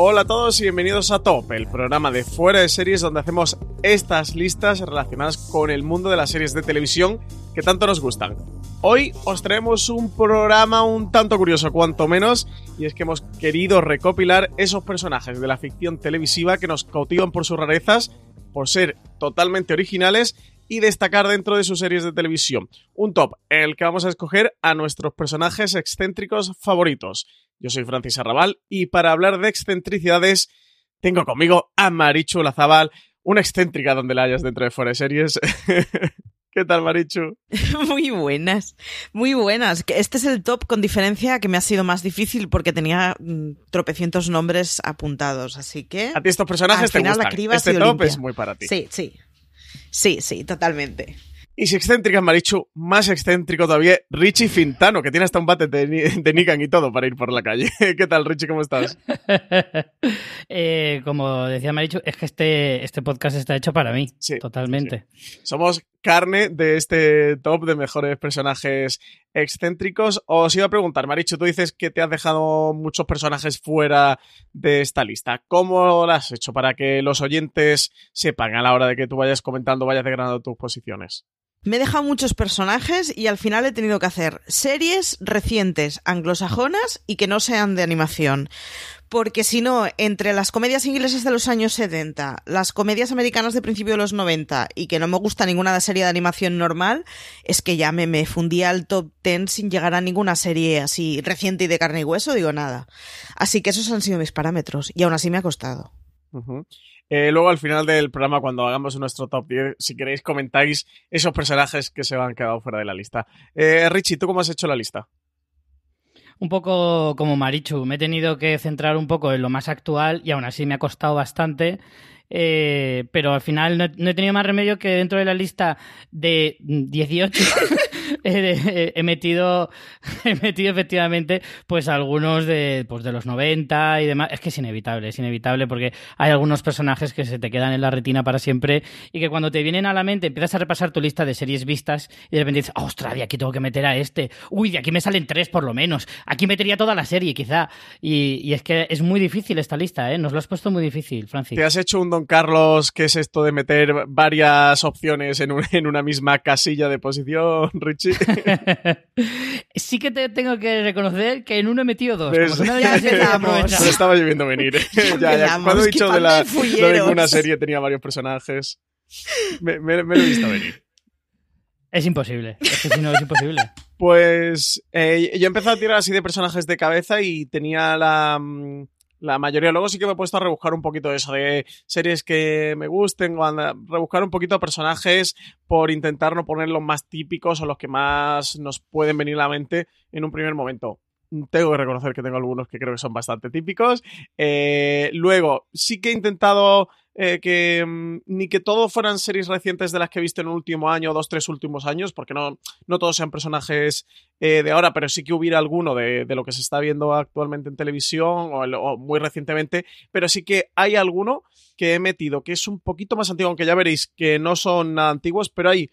Hola a todos y bienvenidos a Top, el programa de fuera de series donde hacemos estas listas relacionadas con el mundo de las series de televisión que tanto nos gustan. Hoy os traemos un programa un tanto curioso, cuanto menos, y es que hemos querido recopilar esos personajes de la ficción televisiva que nos cautivan por sus rarezas, por ser totalmente originales y destacar dentro de sus series de televisión. Un top en el que vamos a escoger a nuestros personajes excéntricos favoritos. Yo soy Francis Arrabal y para hablar de excentricidades tengo conmigo a Marichu Lazabal, una excéntrica donde la hayas dentro de fuera de series. ¿Qué tal, Marichu? Muy buenas, muy buenas. Este es el top con diferencia que me ha sido más difícil porque tenía mm, tropecientos nombres apuntados, así que... A ti estos personajes al te final la gustan. criba ha Este top limpia. es muy para ti. Sí, sí. Sí, sí, totalmente. Y si excéntrica es Marichu, más excéntrico todavía, Richie Fintano, que tiene hasta un bate de, de Nikan y todo para ir por la calle. ¿Qué tal, Richie? ¿Cómo estás? Eh, como decía Marichu, es que este, este podcast está hecho para mí, Sí, totalmente. Somos carne de este top de mejores personajes excéntricos. Os iba a preguntar, Marichu, tú dices que te has dejado muchos personajes fuera de esta lista. ¿Cómo lo has hecho para que los oyentes sepan a la hora de que tú vayas comentando, vayas degradando tus posiciones? Me he dejado muchos personajes y al final he tenido que hacer series recientes, anglosajonas y que no sean de animación. Porque si no, entre las comedias inglesas de los años 70, las comedias americanas de principio de los 90 y que no me gusta ninguna serie de animación normal, es que ya me, me fundía al top 10 sin llegar a ninguna serie así reciente y de carne y hueso, digo nada. Así que esos han sido mis parámetros y aún así me ha costado. Eh, luego al final del programa, cuando hagamos nuestro top 10, si queréis comentáis esos personajes que se han quedado fuera de la lista. Eh, Richie, ¿tú cómo has hecho la lista? Un poco como Marichu, me he tenido que centrar un poco en lo más actual y aún así me ha costado bastante. eh, pero al final no, no he tenido más remedio que dentro de la lista de 18 he, metido he metido efectivamente pues algunos de pues de los 90 y demás. Es que es inevitable es inevitable porque hay algunos personajes que se te quedan en la retina para siempre y que cuando te vienen a la mente empiezas a repasar tu lista de series vistas y de repente dices "Ah, ostras de aquí tengo que meter a este. Uy de aquí me salen tres por lo menos. Aquí metería toda la serie quizá y, y es que es muy difícil esta lista eh nos lo has puesto muy difícil Francis. ¿Te has hecho un Don Carlos que es esto de meter varias opciones en, un- en una misma casilla de posición, Richie? sí que te tengo que reconocer que en uno he metido dos. ¿Ves? Como si no Ya. Se lo estaba lloviendo venir. ya, ya. empezamos, Cuando he dicho de, la, de lo una serie tenía varios personajes, me, me- me lo he visto venir. Es imposible. Es que si no es imposible. Pues eh, yo he empezado a tirar así de personajes de cabeza y tenía la, mm, la mayoría. Luego sí que me he puesto a rebuscar un poquito eso de series que me gusten o rebuscar un poquito personajes por intentar no poner los más típicos o los que más nos pueden venir a la mente en un primer momento. Tengo que reconocer que tengo algunos que creo que son bastante típicos. Eh, luego, sí que he intentado eh, que mm, ni que todo fueran series recientes de las que he visto en el último año, dos, tres últimos años, porque no, no todos sean personajes eh, de ahora, pero sí que hubiera alguno de, lo que se está viendo actualmente en televisión o, o, muy recientemente, pero sí que hay alguno que he metido que es un poquito más antiguo, aunque ya veréis que no son nada antiguos, pero hay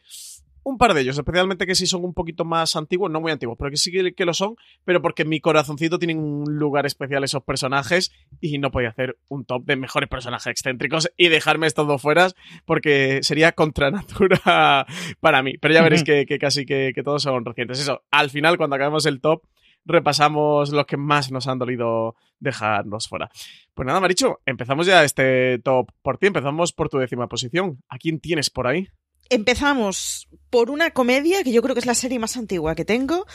un par de ellos, especialmente que sí son un poquito más antiguos, no muy antiguos, pero que sí que, lo son, pero porque en mi corazoncito tienen un lugar especial esos personajes y no podía hacer un top de mejores personajes excéntricos y dejarme estos dos fuera porque sería contra natura para mí. Pero ya veréis que, que, casi que, que todos son recientes. Eso, al final, cuando acabemos el top, repasamos los que más nos han dolido dejarnos fuera. Pues nada, Maricho, empezamos ya este top por ti, empezamos por tu décima posición. ¿A quién tienes por ahí? Empezamos por una comedia que yo creo que es la serie más antigua que tengo,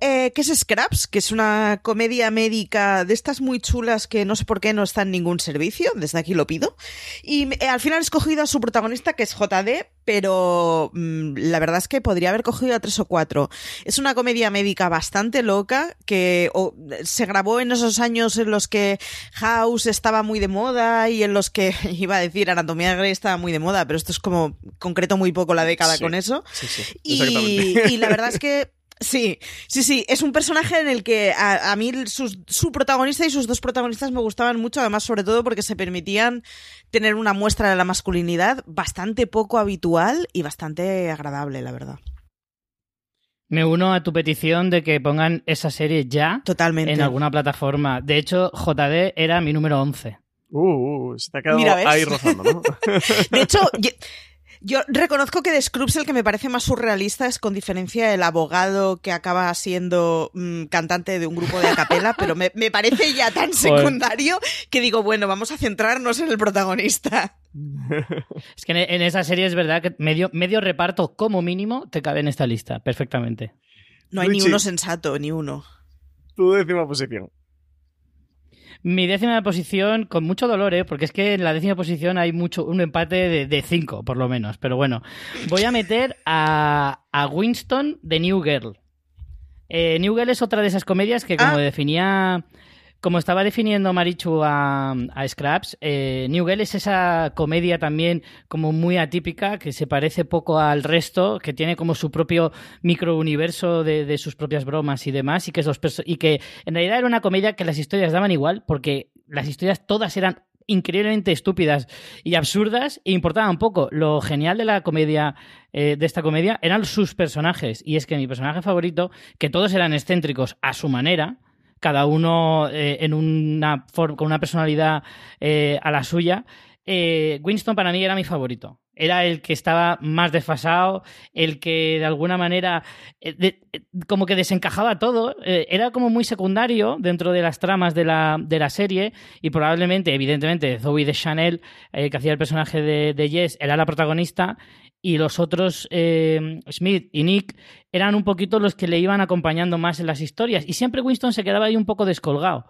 eh, que es Scraps, que es una comedia médica de estas muy chulas que no sé por qué no está en ningún servicio, desde aquí lo pido. Y eh, al final he escogido a su protagonista, que es JD, pero mmm, la verdad es que podría haber cogido a tres o cuatro. Es una comedia médica bastante loca que se grabó en esos años en los que House estaba muy de moda y en los que, iba a decir, Anatomía Grey estaba muy de moda, pero esto es como concreto muy poco la década Sí. con eso. Sí, sí, Y, y la verdad es que Sí, sí, sí, es un personaje en el que a, a mí sus, su protagonista y sus dos protagonistas me gustaban mucho, además sobre todo porque se permitían tener una muestra de la masculinidad bastante poco habitual y bastante agradable, la verdad. Me uno a tu petición de que pongan esa serie ya Totalmente. en alguna plataforma. De hecho, JD era mi número 11. Uh, uh, se te ha quedado Mira, ¿ves? ahí rozando, ¿no? De hecho, yo, reconozco que de Scrubs el que me parece más surrealista es con diferencia el abogado que acaba siendo mmm, cantante de un grupo de acapela, pero me, me, parece ya tan secundario que digo, bueno, vamos a centrarnos en el protagonista. Es que en esa serie es verdad que medio, medio reparto como mínimo te cabe en esta lista, perfectamente. No hay ni uno sensato, ni uno. Tu décima posición. Mi décima posición, con mucho dolor, ¿eh? porque es que en la décima posición hay mucho un empate de, de cinco, por lo menos. Pero bueno, voy a meter a, a Winston de New Girl. Eh, New Girl es otra de esas comedias que, como ah. definía, como estaba definiendo Marichu a, Scraps, eh, New Girl es esa comedia también como muy atípica, que se parece poco al resto, que tiene como su propio microuniverso de, de sus propias bromas y demás, y que, y que en realidad era una comedia que las historias daban igual, porque las historias todas eran increíblemente estúpidas y absurdas e importaban poco. Lo genial de la comedia, eh, de esta comedia, eran sus personajes. Y es que mi personaje favorito, que todos eran excéntricos a su manera, cada uno eh, en una forma, con una personalidad eh, a la suya, eh, Winston para mí era mi favorito. Era el que estaba más desfasado, el que de alguna manera como que desencajaba todo. Era como muy secundario dentro de las tramas de la, de la serie y probablemente, evidentemente, Zoe de Chanel, que hacía el personaje de Jess, era la protagonista y los otros, eh, Smith y Nick, eran un poquito los que le iban acompañando más en las historias. Y siempre Winston se quedaba ahí un poco descolgado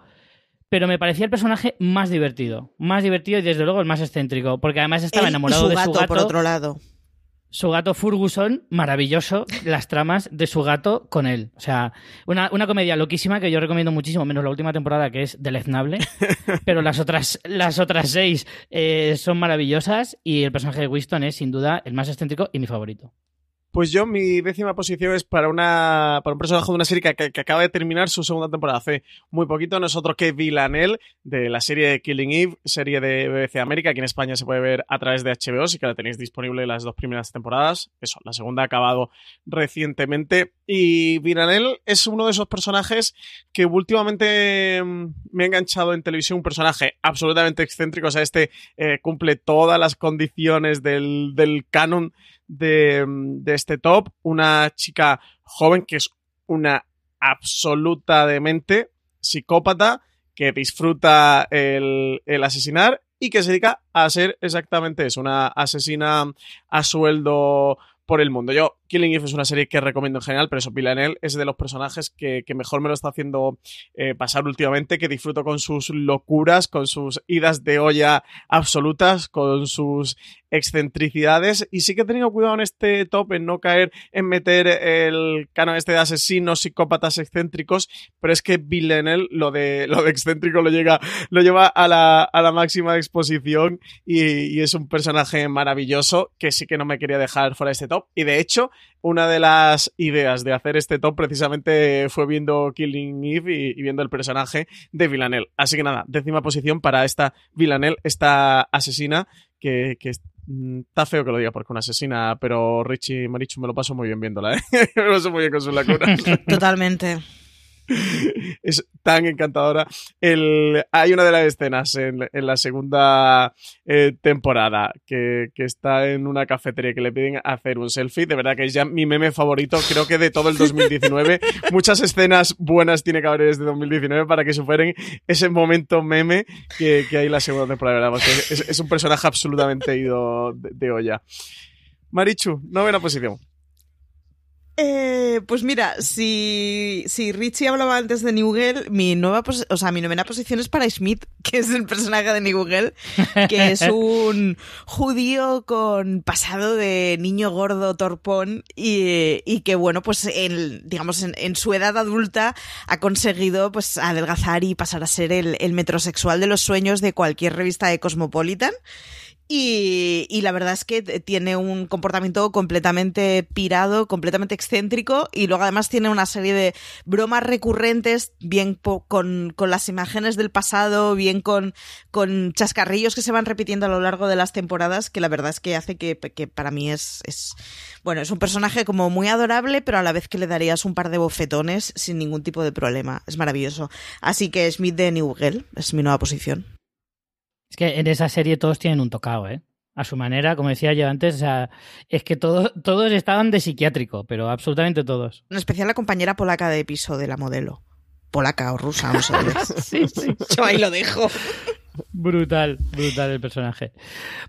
pero me parecía el personaje más divertido. Más divertido y desde luego el más excéntrico. Porque además estaba Él enamorado y su de gato, su gato. por otro lado. Su gato Ferguson, maravilloso, las tramas de su gato con él. O sea, una, una comedia loquísima que yo recomiendo muchísimo, menos la última temporada que es deleznable. pero las otras, las otras seis eh, son maravillosas y el personaje de Winston es sin duda el más excéntrico y mi favorito. Pues yo, mi décima posición es para una para un personaje de una serie que, acaba de terminar su segunda temporada hace muy poquito. No es otro que Villanelle, de la serie de Killing Eve, serie de BBC América, que en España se puede ver a través de HBO, sí que la tenéis disponible las dos primeras temporadas. Eso, la segunda ha acabado recientemente. Y Villanelle es uno de esos personajes que últimamente me ha enganchado en televisión. Un personaje absolutamente excéntrico. O sea, este eh, cumple todas las condiciones del, del canon de, de, este top. Una chica joven que es una absoluta demente, psicópata, que disfruta el, el, asesinar y que se dedica a ser exactamente eso, una asesina a sueldo por el mundo. Yo Killing Eve es una serie que recomiendo en general, pero eso, Villanelle es de los personajes que, que mejor me lo está haciendo eh, pasar últimamente, que disfruto con sus locuras, con sus idas de olla absolutas, con sus excentricidades. Y sí que he tenido cuidado en este top en no caer en meter el canon este de asesinos, psicópatas excéntricos, pero es que Villanelle lo de, lo de excéntrico lo, llega, lo lleva a la, a la máxima exposición y, y, es un personaje maravilloso que sí que no me quería dejar fuera de este top. Y de hecho una de las ideas de hacer este top precisamente fue viendo Killing Eve y, viendo el personaje de Villanelle. Así que nada, décima posición para esta Villanelle, esta asesina que, que, está feo que lo diga porque una asesina, pero Richie Marichu me lo paso muy bien viéndola, ¿eh? me lo paso muy bien con su lacuna. Totalmente. es tan encantadora. El, hay una de las escenas en, en la segunda eh, temporada que, que, está en una cafetería que le piden hacer un selfie. De verdad que es ya mi meme favorito, creo que de todo el 2019. Muchas escenas buenas tiene que haber desde 2019 para que superen ese momento meme que, que hay en la segunda temporada, es, es un personaje absolutamente ido de, de olla. Marichu, novena posición. Eh, pues mira, si, si Richie hablaba antes de Newgel, mi nueva o sea, mi novena posición es para Schmidt, que es el personaje de Newgel, que es un judío con pasado de niño gordo torpón y, y que bueno, pues en, digamos en, en, su edad adulta ha conseguido pues adelgazar y pasar a ser el, el metrosexual de los sueños de cualquier revista de Cosmopolitan. Y, y, la verdad es que tiene un comportamiento completamente pirado, completamente excéntrico y luego además tiene una serie de bromas recurrentes, bien con, con las imágenes del pasado, bien con, con chascarrillos que se van repitiendo a lo largo de las temporadas, que la verdad es que hace que, que para mí es, es, bueno, es un personaje como muy adorable, pero a la vez que le darías un par de bofetones sin ningún tipo de problema. Es maravilloso. Así que Smith de Newgel es mi nueva posición. Es que en esa serie todos tienen un tocado, ¿eh? A su manera, como decía yo antes, o sea, es que todo, todos estaban de psiquiátrico, pero absolutamente todos. En especial la compañera polaca de piso de la modelo. Polaca o rusa, no sé. sí, sí. Yo ahí lo dejo. Brutal, brutal el personaje.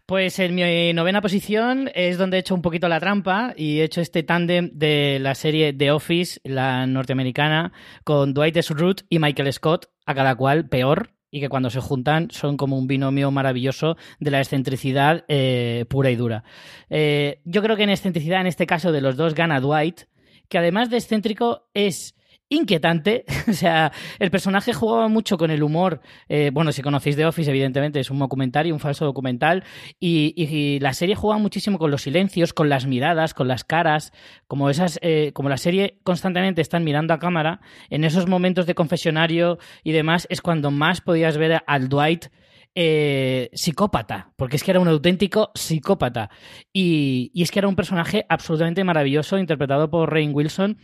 Pues en mi novena posición es donde he hecho un poquito la trampa y he hecho este tándem de la serie The Office, la norteamericana, con Dwight Schrute y Michael Scott, a cada cual peor, y que cuando se juntan son como un binomio maravilloso de la excentricidad eh, pura y dura. Eh, yo creo que en excentricidad, en este caso de los dos, gana Dwight, que además de excéntrico es inquietante. o sea, el personaje jugaba mucho con el humor. Eh, bueno, si conocéis The Office, evidentemente es un documental un falso documental. Y, la serie jugaba muchísimo con los silencios, con las miradas, con las caras. Como esas, eh, como la serie constantemente están mirando a cámara, en esos momentos de confesionario y demás, es cuando más podías ver al Dwight. Eh, psicópata, porque es que era un auténtico psicópata. Y, y es que era un personaje absolutamente maravilloso, interpretado por Rain Wilson,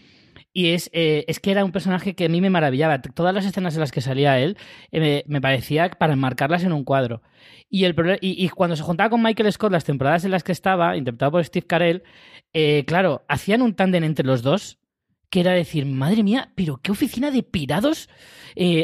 y es, eh, es que era un personaje que a mí me maravillaba. Todas las escenas en las que salía él eh, me, parecía para enmarcarlas en un cuadro. Y, el, y, cuando se juntaba con Michael Scott, las temporadas en las que estaba, interpretado por Steve Carell, eh, claro, hacían un tándem entre los dos que era decir, madre mía, pero qué oficina de pirados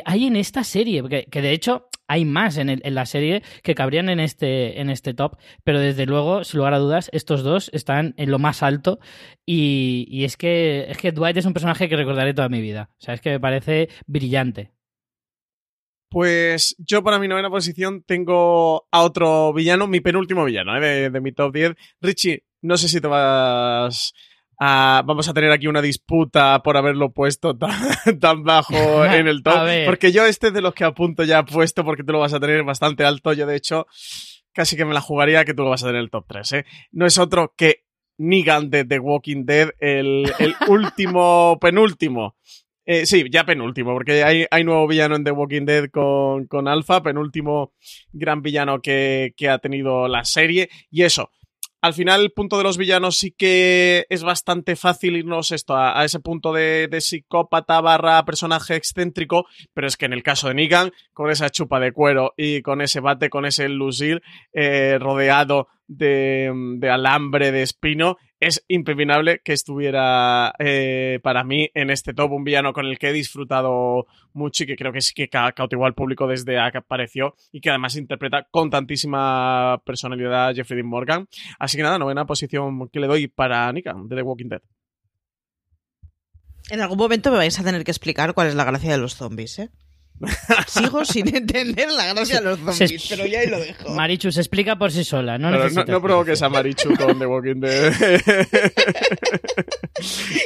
hay en esta serie. Porque, que de hecho hay más en, la serie que cabrían en este, en este top, pero desde luego, sin lugar a dudas, estos dos están en lo más alto. Y, es, que, Dwight es un personaje que recordaré toda mi vida. O sea, es que me parece brillante. Pues yo para mi novena posición tengo a otro villano, mi penúltimo villano ¿eh? de mi top 10. Richie, no sé si te vas Uh, vamos a tener aquí una disputa por haberlo puesto tan, tan bajo en el top. Porque yo este de los que apunto ya puesto porque tú lo vas a tener bastante alto. Yo de hecho casi que me la jugaría que tú lo vas a tener en el top 3. ¿eh? No es otro que Negan de The Walking Dead, el, el último, penúltimo. Eh, sí, ya penúltimo, porque hay, hay nuevo villano en The Walking Dead con, con Alpha, penúltimo gran villano que, que ha tenido la serie. Y eso, al final el punto de los villanos sí que es bastante fácil irnos esto a, ese punto de, de, psicópata barra personaje excéntrico, pero es que en el caso de Negan, con esa chupa de cuero y con ese bate, con ese lucil eh, rodeado de, de, alambre de espino, es impepinable que estuviera eh, para mí en este top un villano con el que he disfrutado mucho y que creo que sí que cautivó al público desde que apareció y que además interpreta con tantísima personalidad Jeffrey Dean Morgan. Así que nada, novena posición que le doy para Nika de The Walking Dead. En algún momento me vais a tener que explicar cuál es la gracia de los zombies, ¿eh? Sigo sin entender la gracia de los zombies, pero ya ahí lo dejo. Marichu se explica por sí sola, no No, provoques a Marichu con The Walking Dead.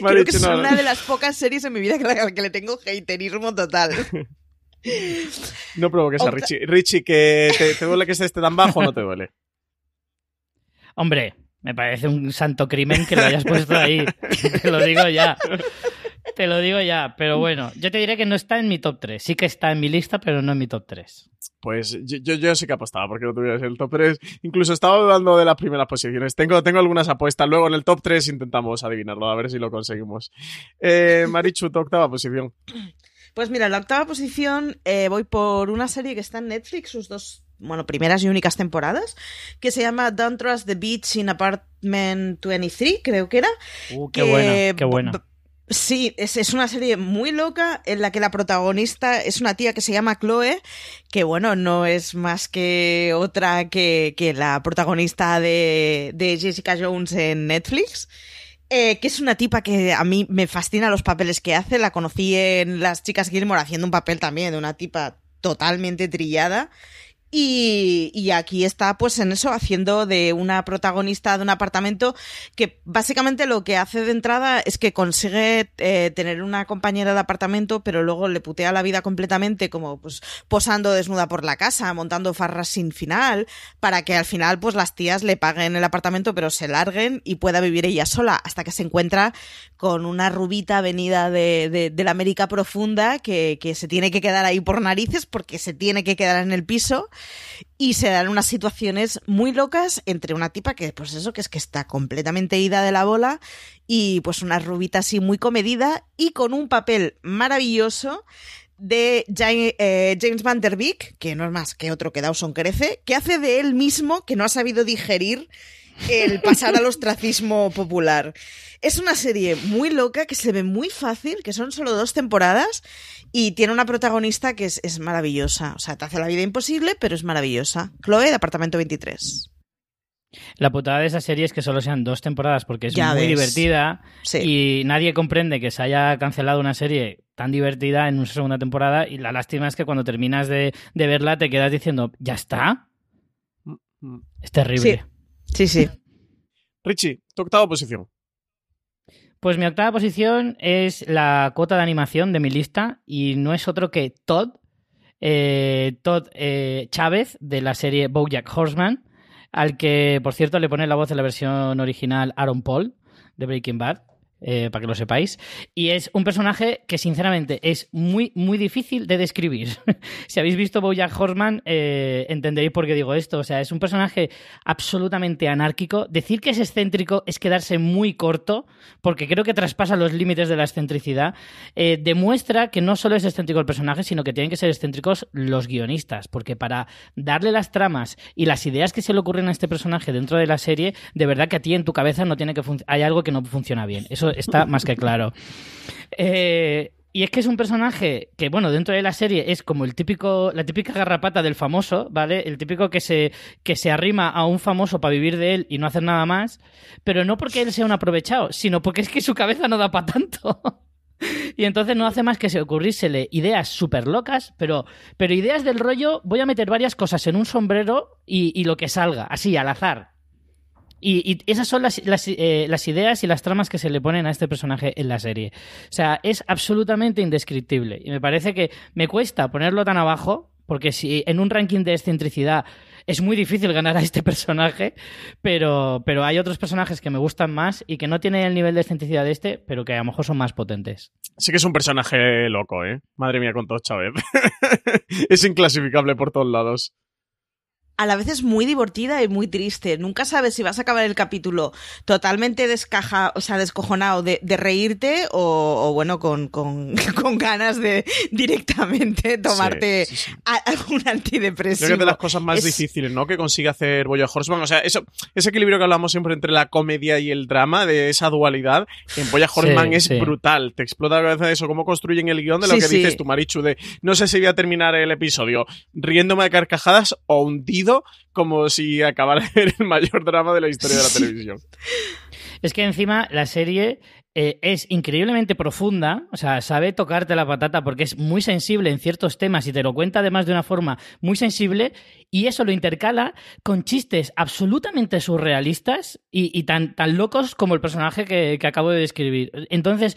Creo que es una de las pocas series en mi vida que, que le tengo haterismo total. No provoques a Richie. Richie, ¿que te, duele que esté tan bajo o no te duele? Hombre, me parece un santo crimen que lo hayas puesto ahí. Te lo digo ya. Te lo digo ya, pero bueno, yo te diré que no está en mi top 3. Sí que está en mi lista, pero no en mi top 3. Pues yo, yo, sí que apostaba porque no tuvieras el top 3. Incluso estaba dudando de las primeras posiciones. Tengo, tengo algunas apuestas. Luego en el top 3 intentamos adivinarlo, a ver si lo conseguimos. Eh, Marichu, tu octava posición. Pues mira, en la octava posición eh, voy por una serie que está en Netflix, sus dos bueno, primeras y únicas temporadas, que se llama Don't Trust the Beach in Apartment 23, creo que era. Uh, qué buena, qué buena. Sí, es, una serie muy loca en la que la protagonista es una tía que se llama Chloe, que bueno, no es más que otra que, la protagonista de, Jessica Jones en Netflix. Eh, que es una tipa que a mí me fascina los papeles que hace. La conocí en Las Chicas Gilmore haciendo un papel también de una tipa totalmente trillada. Y, aquí está, pues en eso, haciendo de una protagonista de un apartamento que básicamente lo que hace de entrada es que consigue eh, tener una compañera de apartamento, pero luego le putea la vida completamente, como pues posando desnuda por la casa, montando farras sin final, para que al final, pues las tías le paguen el apartamento, pero se larguen y pueda vivir ella sola, hasta que se encuentra con una rubita venida de, la América profunda que, que se tiene que quedar ahí por narices porque se tiene que quedar en el piso y se dan unas situaciones muy locas entre una tipa que, pues eso, que es que está completamente ida de la bola y pues una rubita así muy comedida y con un papel maravilloso de eh, James Van Der Beek, que no es más que otro que Dawson crece, que hace de él mismo que no ha sabido digerir el pasar al ostracismo popular. Es una serie muy loca, que se ve muy fácil, que son solo dos temporadas y tiene una protagonista que es, maravillosa. O sea, te hace la vida imposible, pero es maravillosa. Chloe, de Apartamento 23. La putada de esa serie es que solo sean dos temporadas porque es muy divertida y nadie comprende que se haya cancelado una serie tan divertida en una segunda temporada y la lástima es que cuando terminas de, verla te quedas diciendo, ¿ya está? Mm, mm. Es terrible. Sí, sí. sí. Richie, tu octava posición. Pues mi octava posición es la cuota de animación de mi lista y no es otro que Todd, eh, Todd eh, Chávez de la serie Bojack Horseman, al que, por cierto, le pone la voz en la versión original Aaron Paul de Breaking Bad. Eh, para que lo sepáis. Y es un personaje que, sinceramente, es muy, muy difícil de describir. si habéis visto Bojack Horseman, eh, entenderéis por qué digo esto. O sea, es un personaje absolutamente anárquico. Decir que es excéntrico es quedarse muy corto, porque creo que traspasa los límites de la excentricidad. Eh, demuestra que no solo es excéntrico el personaje, sino que tienen que ser excéntricos los guionistas, porque para darle las tramas y las ideas que se le ocurren a este personaje dentro de la serie, de verdad que a ti en tu cabeza no tiene que hay algo que no funciona bien. Eso está más que claro. Eh, y es que es un personaje que, bueno, dentro de la serie es como el típico, la típica garrapata del famoso, ¿vale? El típico que se, que se arrima a un famoso para vivir de él y no hacer nada más, pero no porque él sea un aprovechado, sino porque es que su cabeza no da para tanto. Y entonces no hace más que se ocurrírsele ideas súper locas, pero, pero ideas del rollo, voy a meter varias cosas en un sombrero y, y lo que salga, así, al azar. Y, esas son las, eh, las, ideas y las tramas que se le ponen a este personaje en la serie. O sea, es absolutamente indescriptible. Y me parece que me cuesta ponerlo tan abajo, porque si en un ranking de excentricidad es muy difícil ganar a este personaje, pero, pero hay otros personajes que me gustan más y que no tienen el nivel de excentricidad de este, pero que a lo mejor son más potentes. Sí que es un personaje loco, ¿eh? Madre mía, con todo Chávez. es inclasificable por todos lados. A la vez es muy divertida y muy triste. Nunca sabes si vas a acabar el capítulo totalmente descaja, o sea, descojonado de, de reírte o, o bueno, con, con, con, ganas de directamente tomarte sí, sí, sí. algún antidepresivo. Creo que es de las cosas más es... difíciles, ¿no? Que consigue hacer Boya Horseman. O sea, eso, ese equilibrio que hablamos siempre entre la comedia y el drama, de esa dualidad, en Boya Horseman es brutal. Te explota la cabeza de eso, cómo construyen el guion de lo que dices tú, Marichu, de no sé si voy a terminar el episodio riéndome de carcajadas o hundido como si acabara de ver el mayor drama de la historia de la televisión. Es que encima la serie eh, es increíblemente profunda, o sea, sabe tocarte la patata porque es muy sensible en ciertos temas y te lo cuenta además de una forma muy sensible y eso lo intercala con chistes absolutamente surrealistas y, tan, tan, locos como el personaje que, que acabo de describir. Entonces,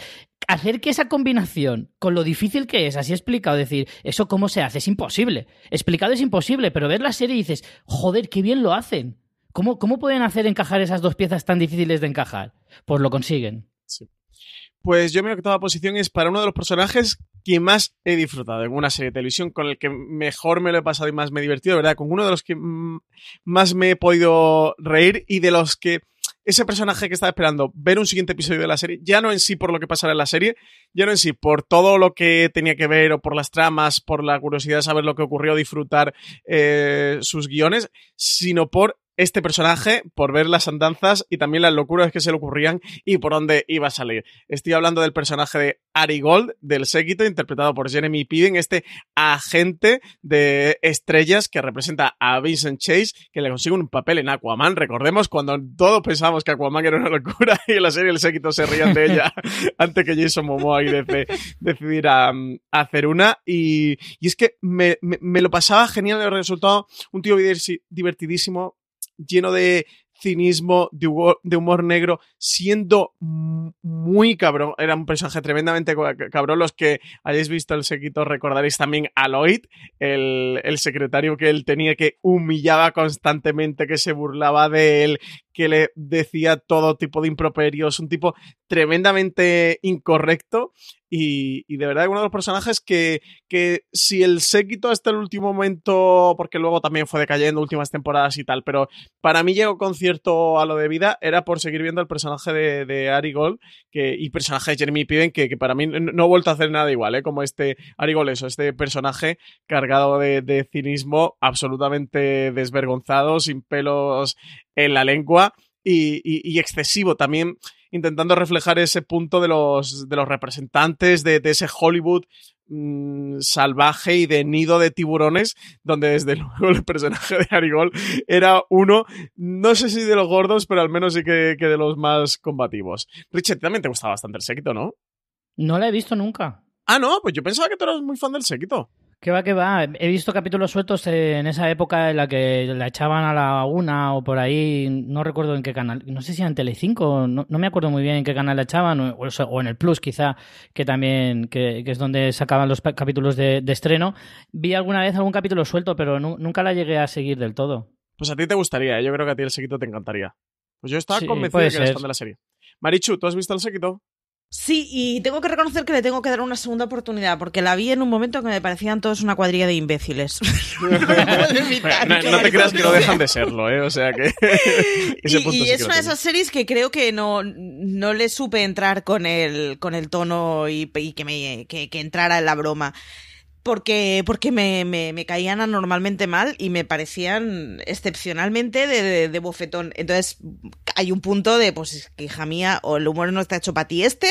hacer que esa combinación, con lo difícil que es, así explicado, decir, eso cómo se hace, es imposible. Explicado es imposible, pero ver la serie y dices, joder, qué bien lo hacen. ¿Cómo, ¿Cómo pueden hacer encajar esas dos piezas tan difíciles de encajar? Pues lo consiguen. Sí. Pues yo mi octava posición es para uno de los personajes que más he disfrutado en una serie de televisión, con el que mejor me lo he pasado y más me he divertido, ¿verdad? Con uno de los que más me he podido reír y de los que ese personaje que estaba esperando ver un siguiente episodio de la serie, ya no en sí por lo que pasará en la serie, ya no en sí por todo lo que tenía que ver o por las tramas, por la curiosidad de saber lo que ocurrió, disfrutar eh, sus guiones, sino por este personaje por ver las andanzas y también las locuras que se le ocurrían y por dónde iba a salir. Estoy hablando del personaje de Ari Gold, del séquito, interpretado por Jeremy Piven, este agente de estrellas que representa a Vincent Chase, que le consigue un papel en Aquaman. Recordemos cuando todos pensábamos que Aquaman era una locura y en la serie el séquito se rían de ella antes que Jason Momoa y decidiera hacer una. Y, y es que me, lo pasaba genial el resultado. Un tío divertidísimo, lleno de cinismo, de humor, negro, siendo muy cabrón. Era un personaje tremendamente cabrón. Los que hayáis visto el sequito recordaréis también a Lloyd, el, el secretario que él tenía que humillaba constantemente, que se burlaba de él, que le decía todo tipo de improperios, un tipo tremendamente incorrecto y, de verdad uno de los personajes que, que si el séquito hasta el último momento, porque luego también fue decayendo últimas temporadas y tal, pero para mí llegó con cierto a lo de vida, era por seguir viendo el personaje de, de Ari Gold que, y personaje de Jeremy Piven, que, que para mí no, he vuelto a hacer nada igual, ¿eh? como este Ari Gold, eso, este personaje cargado de, de cinismo, absolutamente desvergonzado, sin pelos en la lengua y, y excesivo también intentando reflejar ese punto de los, de los representantes de, de ese Hollywood mmm, salvaje y de nido de tiburones, donde desde luego el personaje de Arigol era uno, no sé si de los gordos, pero al menos sí que, que de los más combativos. Richard, también te gustaba bastante el séquito, ¿no? No la he visto nunca. Ah, no, pues yo pensaba que tú eras muy fan del séquito. Que va, que va. He visto capítulos sueltos en esa época en la que la echaban a la una o por ahí, no recuerdo en qué canal, no sé si en Telecinco, no, no me acuerdo muy bien en qué canal la echaban, o, o en el Plus quizá, que también, que, que es donde sacaban los capítulos de, de, estreno. Vi alguna vez algún capítulo suelto, pero nunca la llegué a seguir del todo. Pues a ti te gustaría, ¿eh? yo creo que a ti el sequito te encantaría. Pues yo estaba sí, convencido de que eres fan de la serie. Marichu, ¿tú has visto el sequito? Sí, y tengo que reconocer que le tengo que dar una segunda oportunidad, porque la vi en un momento que me parecían todos una cuadrilla de imbéciles. no, no, no, te creas que no dejan de serlo, ¿eh? O sea que... y, y sí es una de esas series que creo que no, no le supe entrar con el, con el tono y, y que, me, que, que entrara en la broma porque, porque me, me, me, caían anormalmente mal y me parecían excepcionalmente de, de, de, bofetón. Entonces, hay un punto de, pues, que hija mía, o el humor no está hecho para ti este,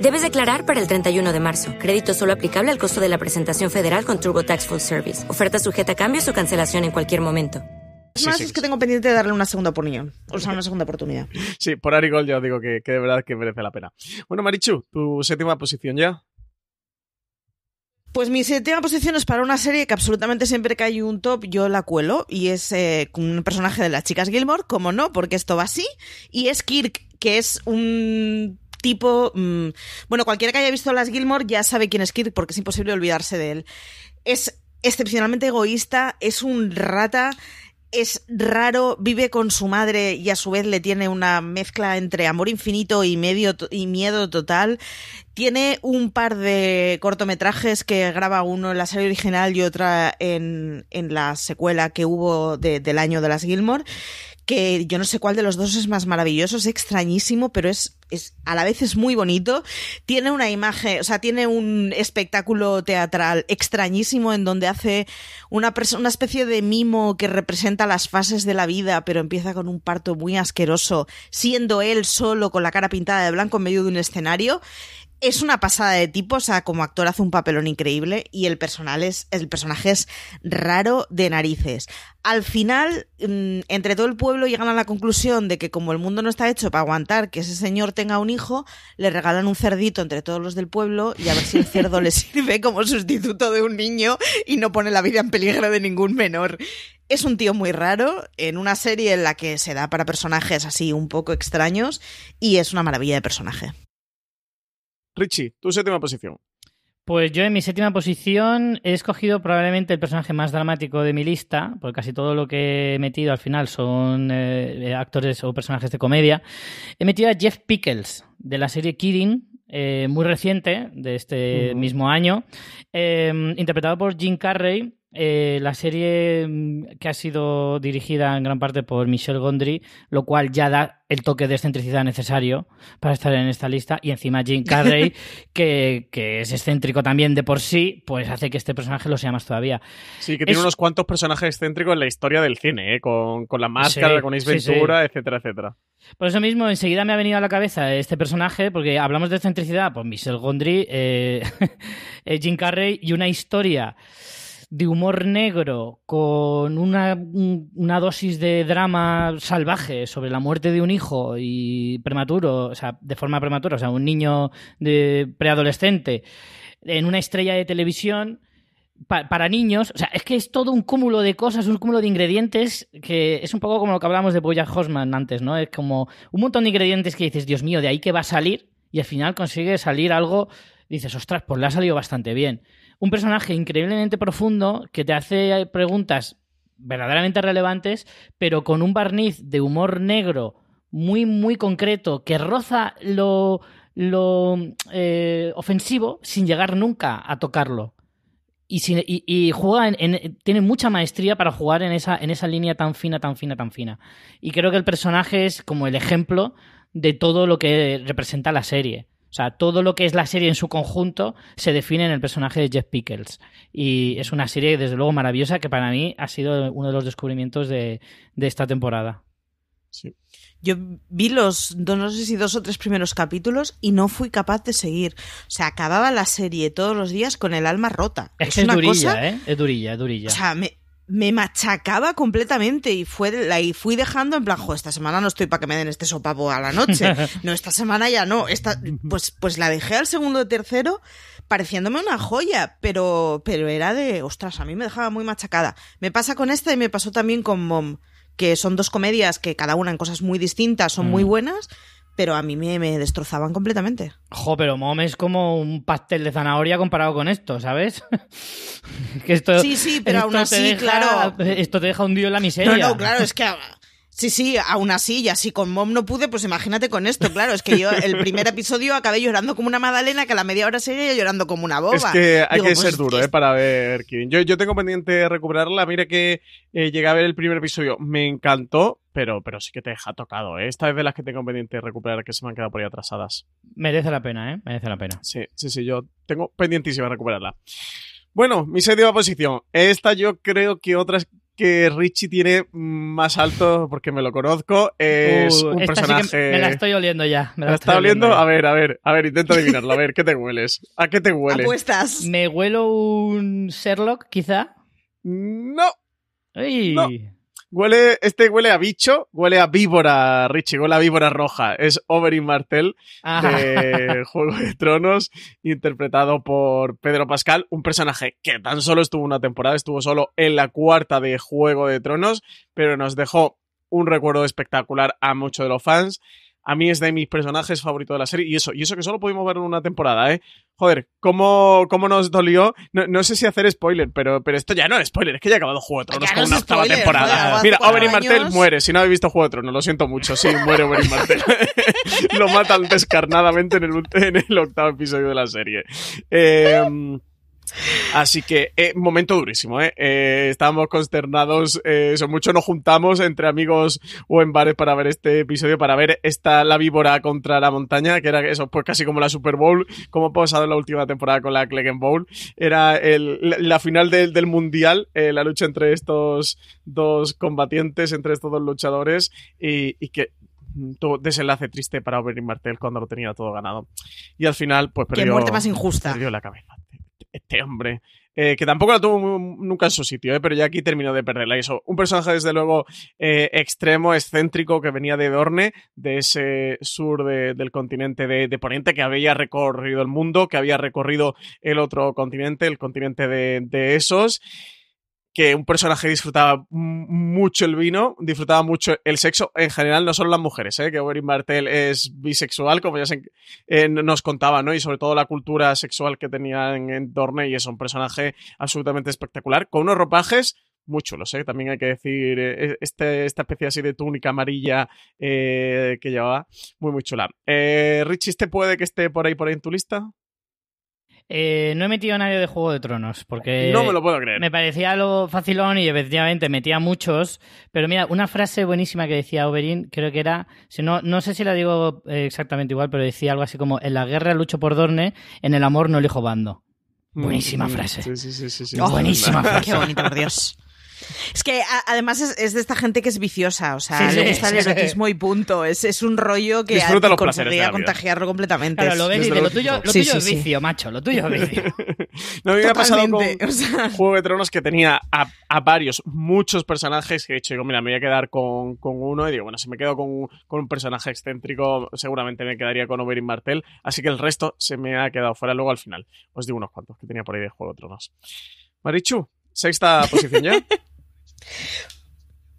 Debes declarar para el 31 de marzo. Crédito solo aplicable al costo de la presentación federal con TurboTax Full Service. Oferta sujeta a cambios o cancelación en cualquier momento. Es más, es que tengo pendiente de darle una segunda opinión. O sea, una segunda oportunidad. Sí, por Arigol yo digo que, que de verdad que merece la pena. Bueno, Marichu, tu séptima posición ya. Pues mi séptima posición es para una serie que absolutamente siempre que hay un top yo la cuelo y es eh, un personaje de las chicas Gilmore, como no, porque esto va así, y es Kirk, que es un tipo... Mmm, bueno, cualquiera que haya visto las Gilmore ya sabe quién es Kirk porque es imposible olvidarse de él. Es excepcionalmente egoísta, es un rata, es raro, vive con su madre y a su vez le tiene una mezcla entre amor infinito y, medio y miedo total. Tiene un par de cortometrajes que graba uno en la serie original y otra en, en la secuela que hubo de, del año de las Gilmore que yo no sé cuál de los dos es más maravilloso, es extrañísimo, pero es, es a la vez es muy bonito. Tiene una imagen, o sea, tiene un espectáculo teatral extrañísimo en donde hace una, una especie de mimo que representa las fases de la vida, pero empieza con un parto muy asqueroso, siendo él solo con la cara pintada de blanco en medio de un escenario es una pasada de tipo, o sea, como actor hace un papelón increíble y el personal es, el personaje es raro de narices. Al final, mm, entre todo el pueblo llegan a la conclusión de que como el mundo no está hecho para aguantar que ese señor tenga un hijo, le regalan un cerdito entre todos los del pueblo y a ver si el cerdo le sirve como sustituto de un niño y no pone la vida en peligro de ningún menor. Es un tío muy raro, en una serie en la que se da para personajes así un poco extraños y es una maravilla de personaje. Richie, tu séptima posición. Pues yo en mi séptima posición he escogido probablemente el personaje más dramático de mi lista, porque casi todo lo que he metido al final son eh, actores o personajes de comedia. He metido a Jeff Pickles, de la serie Kidding, eh, muy reciente, de este uh -huh. mismo año, eh, interpretado por Jim Carrey. Eh, la serie mm, que ha sido dirigida en gran parte por Michel Gondry, lo cual ya da el toque de excentricidad necesario para estar en esta lista. Y encima Jim Carrey, que, que, es excéntrico también de por sí, pues hace que este personaje lo sea más todavía. Sí, que tiene es... unos cuantos personajes excéntricos en la historia del cine, ¿eh? con, con, la máscara, sí, con Ace Ventura, sí, sí. etcétera, etcétera. Por eso mismo, enseguida me ha venido a la cabeza este personaje, porque hablamos de excentricidad, pues Michel Gondry, eh, Jim Carrey y una historia de humor negro con una, una, dosis de drama salvaje sobre la muerte de un hijo y prematuro, o sea, de forma prematura, o sea, un niño de preadolescente en una estrella de televisión pa para niños, o sea, es que es todo un cúmulo de cosas, un cúmulo de ingredientes que es un poco como lo que hablamos de Boya Horseman antes, ¿no? Es como un montón de ingredientes que dices, Dios mío, de ahí que va a salir y al final consigue salir algo, dices, ostras, pues le ha salido bastante bien un personaje increíblemente profundo que te hace preguntas verdaderamente relevantes, pero con un barniz de humor negro muy, muy concreto que roza lo, lo eh, ofensivo sin llegar nunca a tocarlo. Y, sin, y, juega en, tiene mucha maestría para jugar en esa, en esa línea tan fina, tan fina, tan fina. Y creo que el personaje es como el ejemplo de todo lo que representa la serie. O sea, todo lo que es la serie en su conjunto se define en el personaje de Jeff Pickles. Y es una serie, desde luego, maravillosa que para mí ha sido uno de los descubrimientos de, de esta temporada. Sí. Yo vi los, no sé si dos o tres primeros capítulos y no fui capaz de seguir. O sea, acababa la serie todos los días con el alma rota. Es, es que es durilla, cosa... ¿eh? Es durilla, es durilla. O sea, me, me machacaba completamente y fue la y fui dejando en plan, jo, esta semana no estoy para que me den este sopapo a la noche. No, esta semana ya no. Esta, pues, pues la dejé al segundo o tercero pareciéndome una joya, pero, pero era de, ostras, a mí me dejaba muy machacada. Me pasa con esta y me pasó también con Mom, que son dos comedias que cada una en cosas muy distintas son mm. muy buenas, pero a mí me, me, destrozaban completamente. Jo, pero Mom es como un pastel de zanahoria comparado con esto, ¿sabes? que esto, sí, sí, pero aún así, deja, claro. Esto te deja hundido en la miseria. No, no, claro, es que. Sí, sí, aún así, y así con Mom no pude, pues imagínate con esto, claro, es que yo el primer episodio acabé llorando como una magdalena, que a la media hora seguía llorando como una boba. Es que hay Digo, que pues, ser duro, ¿eh? Para ver Kidding. Yo, yo tengo pendiente recuperarla, mira que eh, llegué a ver el primer episodio, me encantó, pero, pero sí que te deja tocado, ¿eh? Esta es de las que tengo pendiente recuperar, que se me han quedado por ahí atrasadas. Merece la pena, ¿eh? Merece la pena. Sí, sí, sí, yo tengo pendientísima recuperarla. Bueno, mi séptima posición. Esta yo creo que otras que Richie tiene más alto, porque me lo conozco, es Uh, un esta sí que personaje... me la estoy oliendo ya. Me ¿La la está estoy oliendo? A ver, a ver, a ver, intenta adivinarlo. A ver, ¿qué te hueles? ¿A qué te huele? Apuestas. ¿Me huelo un Sherlock, quizá? No, ¡Ay! No. Huele, este huele a bicho, huele a víbora, Richie, huele a víbora roja. Es Oberyn Martell Ajá. de Juego de Tronos, interpretado por Pedro Pascal, un personaje que tan solo estuvo una temporada, estuvo solo en la cuarta de Juego de Tronos, pero nos dejó un recuerdo espectacular a muchos de los fans. A mí es de mis personajes favoritos de la serie. Y eso, y eso que solo pudimos ver en una temporada, ¿eh? Joder, ¿cómo, cómo nos dolió? No, no sé si hacer spoiler, pero, pero esto ya no es spoiler, es que ya ha acabado Juego de Tronos con no una octava temporada. joder, Mira, Oberyn Martell años. muere. Si no habéis visto Juego de Tronos, lo siento mucho. Sí, muere Oberyn Martell. lo matan descarnadamente en el, en el octavo episodio de la serie. Eh, Así que, eh, momento durísimo, ¿eh? Eh, estábamos consternados, eh, eso, mucho nos juntamos entre amigos o en bares para ver este episodio, para ver esta, la víbora contra la montaña, que era eso, pues casi como la Super Bowl, como ha pasado en la última temporada con la Clegane Bowl. Era el, la, la final del, del Mundial, eh, la lucha entre estos dos combatientes, entre estos dos luchadores, y, y que desenlace triste para Oberyn Martell cuando lo tenía todo ganado. Y al final, pues Qué perdió, muerte más injusta. perdió la cabeza. Este hombre. Eh, que tampoco la tuvo nunca en su sitio, eh, pero ya aquí terminó de perderla. Eso, un personaje desde luego eh, extremo, excéntrico, que venía de Dorne, de ese sur de- del continente de, Poniente, que había recorrido el mundo, que había recorrido el otro continente, el continente de esos que un personaje disfrutaba mucho el vino, disfrutaba mucho el sexo, en general, no solo las mujeres, ¿eh? que Oberyn Martell es bisexual, como ya se, eh, nos contaba, ¿no? Y sobre todo la cultura sexual que tenía en, en Dorne, y es un personaje absolutamente espectacular, con unos ropajes muy chulos, ¿eh? También hay que decir, eh, este, esta especie así de túnica amarilla eh, que llevaba, muy, muy chula. Richie, ¿este puede que esté por ahí, por ahí en tu lista? Eh, no he metido a nadie de Juego de Tronos, porque no me lo puedo creer. me parecía lo facilón y efectivamente metía muchos. Pero mira, una frase buenísima que decía Oberyn, creo que era, si no, no sé si la digo eh, exactamente igual, pero decía algo así como, en la guerra lucho por Dorne, en el amor no elijo bando. Buenísima Mm, frase. Sí, sí, sí, sí, sí. Oh, buenísima frase. Qué bonito, por Dios. Es que a- además es, es de esta gente que es viciosa, o sea, Sí, le sí, gusta el sí. erotismo y punto. Es, es un rollo que Disfruta los vida. contagiarlo completamente. Claro, lo ves y lo tuyo, lo Sí, tuyo sí, es sí. vicio, macho, lo tuyo es vicio. No, me ha pasado con Totalmente, o sea. Juego de Tronos que tenía a, a varios, muchos personajes que he dicho, digo, mira, me voy a quedar con, con uno y digo, bueno, si me quedo con, con un personaje excéntrico, seguramente me quedaría con Oberyn Martell, así que el resto se me ha quedado fuera luego al final. Os digo unos cuantos que tenía por ahí de Juego de Tronos. Marichu, sexta posición ya.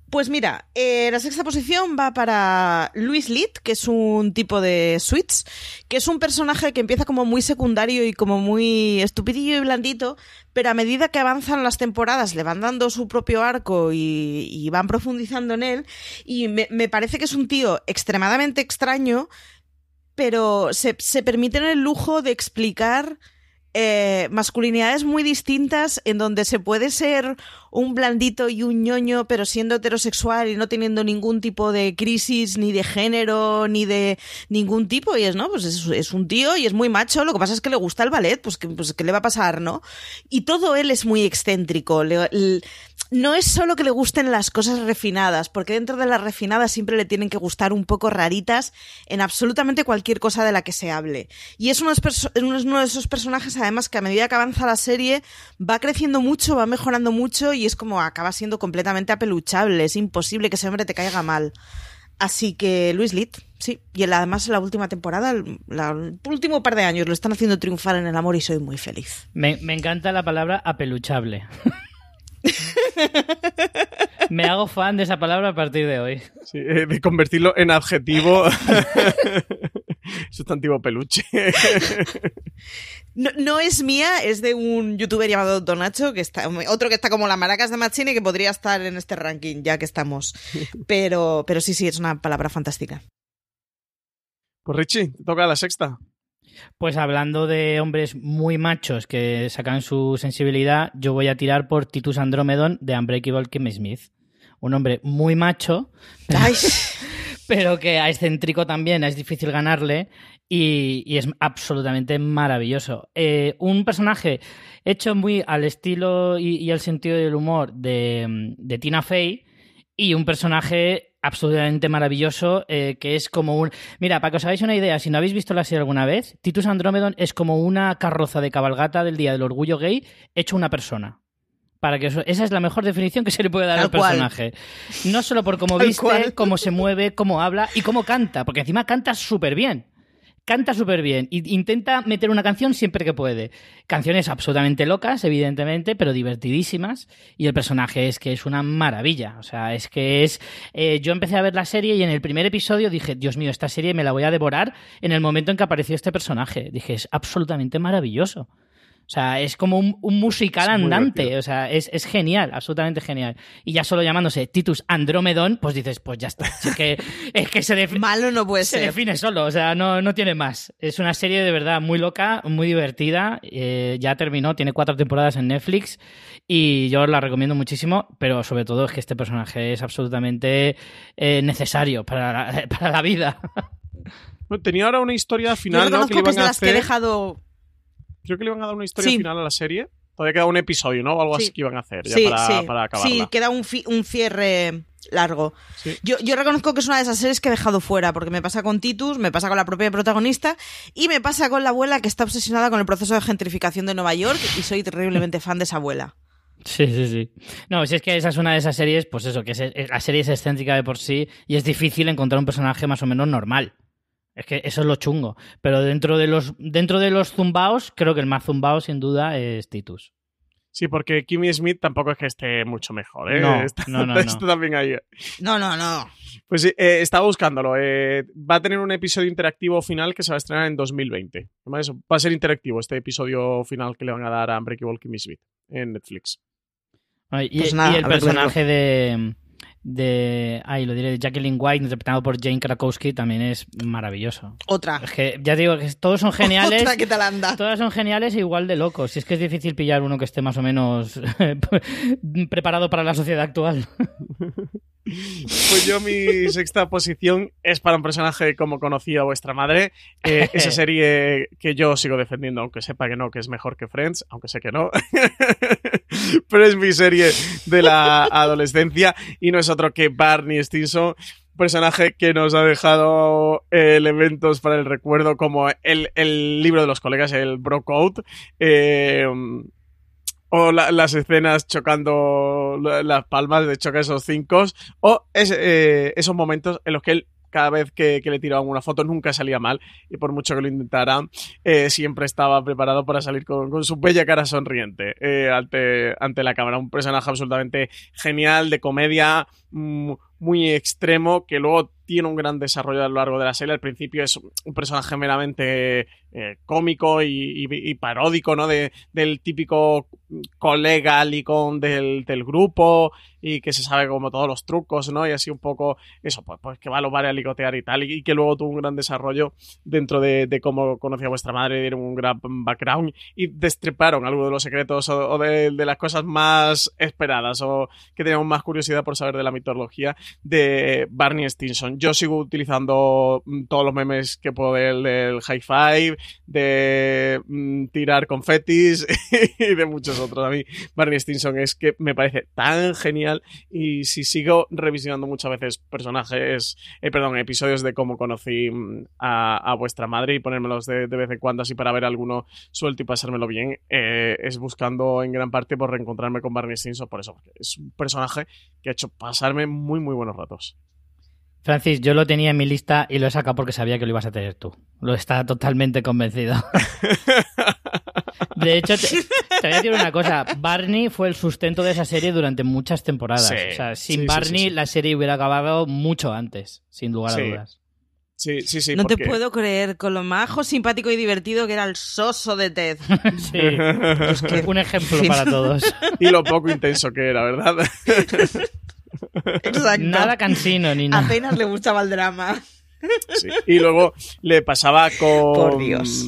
Pues mira, eh, la sexta posición va para Luis Litt, que es un tipo de Switch, que es un personaje que empieza como muy secundario y como muy estupidillo y blandito, pero a medida que avanzan las temporadas le van dando su propio arco y, van profundizando en él, y me, me parece que es un tío extremadamente extraño, pero se, se permiten el lujo de explicar eh, masculinidades muy distintas en donde se puede ser un blandito y un ñoño, pero siendo heterosexual y no teniendo ningún tipo de crisis, ni de género, ni de ningún tipo. Y es, ¿no? Pues es, es un tío y es muy macho. Lo que pasa es que le gusta el ballet, pues, que, pues ¿qué le va a pasar, no? Y todo él es muy excéntrico. No es solo que le gusten las cosas refinadas, porque dentro de las refinadas siempre le tienen que gustar un poco raritas en absolutamente cualquier cosa de la que se hable. Y es uno de, esos personajes, además, que a medida que avanza la serie va creciendo mucho, va mejorando mucho y es como acaba siendo completamente apeluchable. Es imposible que ese hombre te caiga mal. Así que Luis Litt, sí. Y además en la última temporada, el, la- último par de años, lo están haciendo triunfar en el amor y soy muy feliz. Me encanta la palabra apeluchable. me hago fan de esa palabra a partir de hoy. Sí, eh, de convertirlo en adjetivo. Sustantivo peluche. No, no es mía, es de un youtuber llamado Donacho, que está, otro que está como la maracas de Machine que podría estar en este ranking, ya que estamos. Pero, pero sí, sí, es una palabra fantástica. Pues Richie, te toca la sexta. Pues hablando de hombres muy machos que sacan su sensibilidad, yo voy a tirar por Titus Andromedon de Unbreakable Kimmy Smith. Un hombre muy macho, pero que a excéntrico también es difícil ganarle y, y es absolutamente maravilloso. Eh, un personaje hecho muy al estilo y, y al sentido del humor de, de Tina Fey y un personaje absolutamente maravilloso eh, que es como un... Mira, para que os hagáis una idea, si no habéis visto la serie alguna vez, Titus Andromedon es como una carroza de cabalgata del Día del Orgullo Gay hecho una persona. Para que eso- esa es la mejor definición que se le puede dar Tal al cual. personaje. No solo por cómo Tal viste, cual. cómo se mueve, cómo habla y cómo canta, porque encima canta súper bien. Canta súper bien intenta meter una canción siempre que puede. Canciones absolutamente locas, evidentemente, pero divertidísimas. Y el personaje es que es una maravilla. O sea, es que es. eh, yo empecé a ver la serie y en el primer episodio dije, Dios mío, esta serie me la voy a devorar en el momento en que apareció este personaje. Dije, es absolutamente maravilloso. O sea, es como un, un musical Es andante. O sea, es, es genial, absolutamente genial. Y ya solo llamándose Titus Andromedon, pues dices, pues ya está. Es que, es que se define. Malo no puede Se ser. define solo, o sea, no, no tiene más. Es una serie de verdad muy loca, muy divertida. eh, ya terminó, tiene cuatro temporadas en Netflix y yo os la recomiendo muchísimo, pero sobre todo es que este personaje es absolutamente eh, necesario para la, para la vida. Bueno, tenía ahora una historia Yo final, ¿no? reconozco Que que es iban de a las que he hacer. dejado... Creo que le iban a dar una historia Sí. final a la serie. Todavía queda un episodio, ¿no? O algo Sí. así que iban a hacer ya Sí, para, sí. para acabarla. Sí, queda un, fi- un cierre largo. Sí. Yo, yo reconozco que es una de esas series que he dejado fuera, porque me pasa con Titus, me pasa con la propia protagonista y me pasa con la abuela que está obsesionada con el proceso de gentrificación de Nueva York y soy terriblemente fan de esa abuela. Sí, sí, sí. No, si es que esa es una de esas series, pues eso, que es- es- la serie es excéntrica de por sí y es difícil encontrar un personaje más o menos normal. Es que eso es lo chungo. Pero dentro de los, dentro de los zumbaos, creo que el más zumbao sin duda es Titus. Sí, porque Kimmy Smith tampoco es que esté mucho mejor, ¿eh? No, Está, no, no, no. está también ahí. No, no, no. Pues sí, eh, estaba buscándolo. eh, va a tener un episodio interactivo final que se va a estrenar en 2020. Además, va a ser interactivo este episodio final que le van a dar a Unbreakable Kimmy Smith en Netflix. Ay, Y, Pues nada, y el personaje de, de. Ay, lo diré, de Jacqueline White, interpretado por Jane Krakowski, también es maravilloso. Otra. Es que ya digo que todos son geniales. Otra que tal anda. Todas son geniales e igual de locos. Si es que es difícil pillar uno que esté más o menos preparado para la sociedad actual. Pues yo mi sexta posición es para un personaje como conocía vuestra madre. Eh, esa serie que yo sigo defendiendo, aunque sepa que no, que es mejor que Friends, aunque sé que no. Pero es mi serie de la adolescencia y no es otro que Barney Stinson. Personaje que nos ha dejado eh, elementos para el recuerdo como el, el libro de los colegas, el Bro Code. eh, o la- las escenas chocando la- las palmas de choque esos cinco, o eh, esos momentos en los que él cada vez que, le tiraban una foto nunca salía mal y por mucho que lo intentara eh, siempre estaba preparado para salir con, con su bella cara sonriente eh, ante, ante la cámara. Un personaje absolutamente genial, de comedia, mm, muy extremo, que luego tiene un gran desarrollo a lo largo de la serie. Al principio es un personaje meramente eh, cómico y, paródico, ¿no? De, del típico colega licón del, grupo y que se sabe como todos los trucos, ¿no? Y así un poco eso, pues, pues que va a los bares a licotear y tal, y, que luego tuvo un gran desarrollo dentro de, cómo conocía a vuestra madre, dieron un gran background y destriparon algunos de los secretos o, o de, de las cosas más esperadas o que teníamos más curiosidad por saber de la mitología de Barney Stinson. Yo sigo utilizando mm, todos los memes que puedo del, del high five, de mm, tirar confetis y de muchos otros. A mí Barney Stinson es que me parece tan genial y si sigo revisionando muchas veces personajes, eh, perdón, episodios de cómo conocí mm, a, a vuestra madre y ponérmelos de, de vez en cuando así para ver alguno suelto y pasármelo bien, eh, es buscando en gran parte por reencontrarme con Barney Stinson por eso, porque es un personaje que ha hecho pasarme muy muy buenos ratos. Francis, yo lo tenía en mi lista y lo he sacado porque sabía que lo ibas a tener tú. Lo está totalmente convencido. De hecho, te, te voy a decir una cosa. Barney fue el sustento de esa serie durante muchas temporadas. Sí, o sea, sin sí, Barney sí, sí. la serie hubiera acabado mucho antes, sin lugar Sí. a dudas. Sí, sí, sí. no te puedo creer con lo majo, simpático y divertido que era el soso de Ted. Sí. Un ejemplo para todos. y lo poco intenso que era, ¿verdad? Exacto. Nada cansino ni nada. Apenas le gustaba el drama. Sí. Y luego le pasaba con. Por Dios.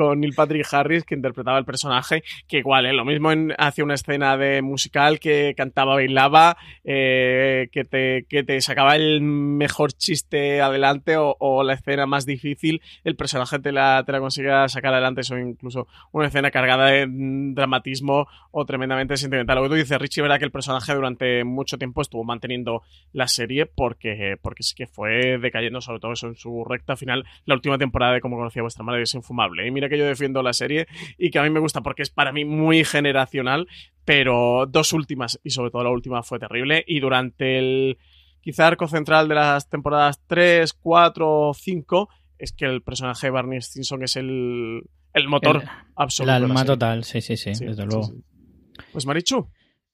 Con Neil Patrick Harris, que interpretaba el personaje, que igual, ¿eh? lo mismo en, hacía una escena de musical que cantaba, bailaba, eh, que, te, que te sacaba el mejor chiste adelante o, la escena más difícil, el personaje te la, te la sacar adelante, eso incluso una escena cargada de dramatismo o tremendamente sentimental. Lo que tú dices, Richie, verdad que el personaje durante mucho tiempo estuvo manteniendo la serie porque, porque sí que fue decayendo, sobre todo eso en su recta final. La última temporada de Como conocía vuestra madre es infumable. Y mira que yo defiendo la serie y que a mí me gusta porque es para mí muy generacional, pero dos últimas y sobre todo la última fue terrible. Y durante el quizá arco central de las temporadas 3, 4, 5 es que el personaje de Barney Stinson es el, el motor absoluto. El alma total, sí, sí, sí, desde luego. Pues Marichu.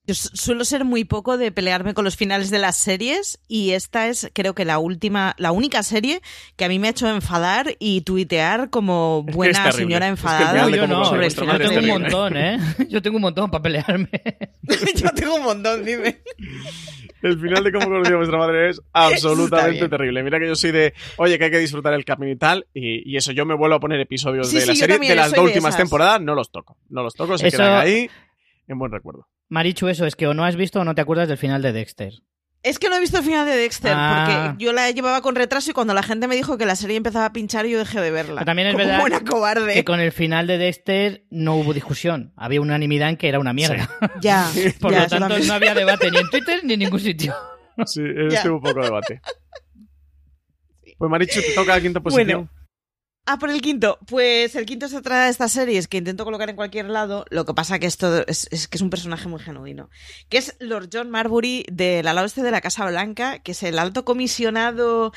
Yo suelo ser muy poco de pelearme con los finales de las series y esta es creo que la última, la única serie que a mí me ha hecho enfadar y tuitear como buena señora enfadada. yo no, yo tengo un montón, ¿eh? Yo tengo un montón para pelearme. yo tengo un montón, dime. El final de cómo conocí a vuestra madre es absolutamente terrible. Mira que yo soy de, oye, que hay que disfrutar el camino y tal, y, eso, yo me vuelvo a poner episodios de la serie de las dos últimas temporadas, no los toco. No los toco, se quedan ahí en buen recuerdo. Marichu, eso es que o no has visto o no te acuerdas del final de Dexter. Es que no he visto el final de Dexter, ah. porque yo la llevaba con retraso y cuando la gente me dijo que la serie empezaba a pinchar, yo dejé de verla. también es verdad que con el final de Dexter no hubo discusión. Había unanimidad en que era una mierda. Ya. Por lo tanto, no había debate ni en Twitter ni en ningún sitio. Sí, hubo poco debate. Pues Marichu, te toca la quinta posición. Ah, por el quinto. Pues el quinto se trata de estas series que intento colocar en cualquier lado. Lo que pasa que esto es, que es un personaje muy genuino. Que es Lord John Marbury del ala oeste de la Casa Blanca, que es el alto comisionado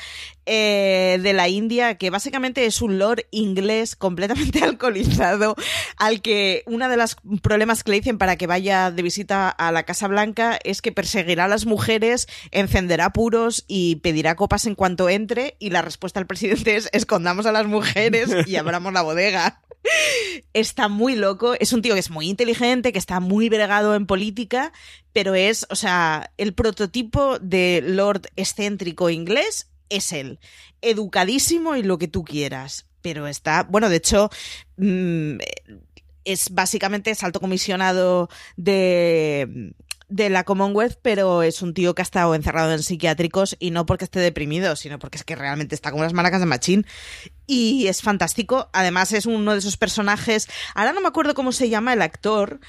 eh, de la India, que básicamente es un lord inglés completamente alcoholizado, al que uno de los problemas que le dicen para que vaya de visita a la Casa Blanca es que perseguirá a las mujeres, encenderá puros y pedirá copas en cuanto entre. Y la respuesta del presidente es escondamos a las mujeres y abramos la bodega. Está muy loco, es un tío que es muy inteligente, que está muy bregado en política, pero es, o sea, el prototipo de Lord excéntrico inglés es él. Educadísimo y lo que tú quieras. Pero está, bueno, de hecho, mm, es básicamente es alto comisionado de de la Commonwealth, pero es un tío que ha estado encerrado en psiquiátricos y no porque esté deprimido, sino porque es que realmente está como las maracas de Machín. Y es fantástico. Además, es uno de esos personajes. Ahora no me acuerdo cómo se llama el actor,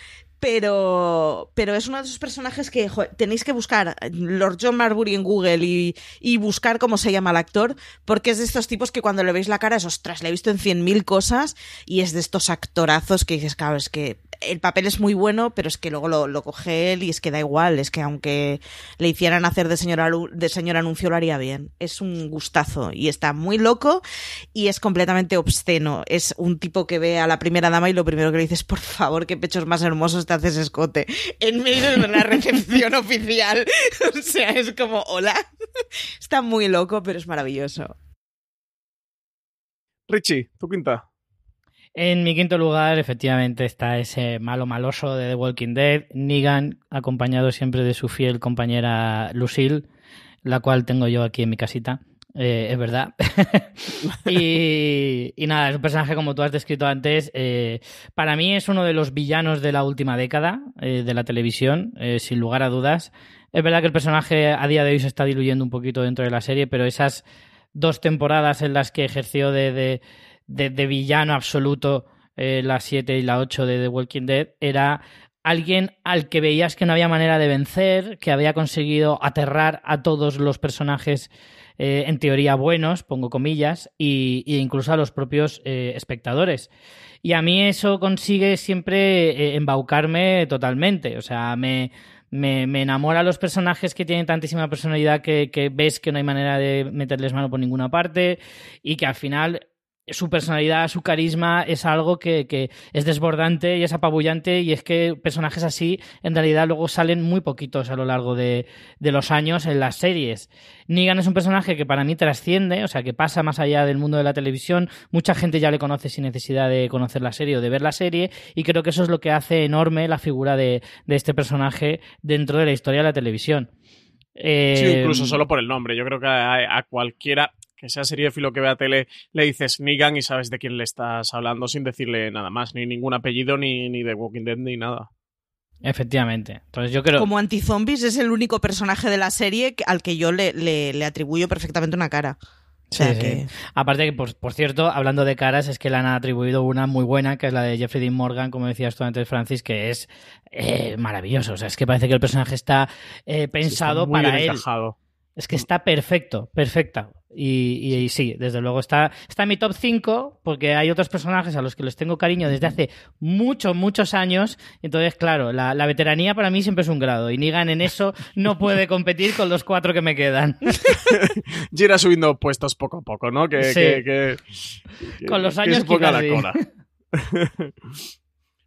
pero, pero es uno de esos personajes que tenéis que buscar Lord John Marbury en Google y, y, buscar cómo se llama el actor, porque es de estos tipos que cuando le veis la cara es, ostras, le he visto en cien mil cosas y es de estos actorazos que dices, claro, es que el papel es muy bueno, pero es que luego lo, lo, coge él y es que da igual, es que aunque le hicieran hacer de señor, de señor anuncio lo haría bien. Es un gustazo y está muy loco y es completamente obsceno. Es un tipo que ve a la primera dama y lo primero que le dices, por favor, qué pechos más hermosos te haces escote en medio de la recepción oficial. O sea, es como, hola. Está muy loco, pero es maravilloso. Richie, tu quinta. En mi quinto lugar, efectivamente, está ese malo maloso de The Walking Dead, Negan, acompañado siempre de su fiel compañera Lucille, la cual tengo yo aquí en mi casita. Eh, es verdad. y, nada, es un personaje como tú has descrito antes. Eh, para mí es uno de los villanos de la última década eh, de la televisión, sin lugar a dudas. Es verdad que el personaje a día de hoy se está diluyendo un poquito dentro de la serie, pero esas dos temporadas en las que ejerció de de, villano absoluto, la 7 y la 8 de The Walking Dead, era alguien al que veías que no había manera de vencer, que había conseguido aterrar a todos los personajes eh, en teoría buenos, pongo comillas, y, incluso a los propios eh, espectadores. Y a mí eso consigue siempre embaucarme totalmente, o sea, me, me, me, enamora los personajes que tienen tantísima personalidad que, ves que no hay manera de meterles mano por ninguna parte y que al final su personalidad, su carisma es algo que, es desbordante y es apabullante y es que personajes así en realidad luego salen muy poquitos a lo largo de, los años en las series. Negan es un personaje que para mí trasciende, o sea, que pasa más allá del mundo de la televisión. Mucha gente ya le conoce sin necesidad de conocer la serie o de ver la serie y creo que eso es lo que hace enorme la figura de, este personaje dentro de la historia de la televisión. sí, incluso eh, solo por el nombre. Yo creo que a cualquiera que sea seriéfilo que vea tele, le dices Negan y sabes de quién le estás hablando sin decirle nada más, ni ningún apellido, ni, ni de Walking Dead, ni nada. Efectivamente. Entonces yo creo. Como antizombies es el único personaje de la serie al que yo le, le, le atribuyo perfectamente una cara. O sea Sí, sí. que... Aparte que, por, por cierto, hablando de caras, es que le han atribuido una muy buena, que es la de Jeffrey Dean Morgan, como decías tú antes, Francis, que es eh, maravilloso. O sea, es que parece que el personaje está eh, pensado Sí, está muy para bien él. encajado. Es que está perfecto, perfecta. Y, y- y sí, desde luego está, está en mi top 5, porque hay otros personajes a los que les tengo cariño desde hace muchos, muchos años. Entonces, claro, la, la veteranía para mí siempre es un grado. Y Negan en eso no puede competir con los cuatro que me quedan. Y irá subiendo puestos poco a poco, ¿no? Que, Sí. que- que- que- Con los que años se ponga la cola.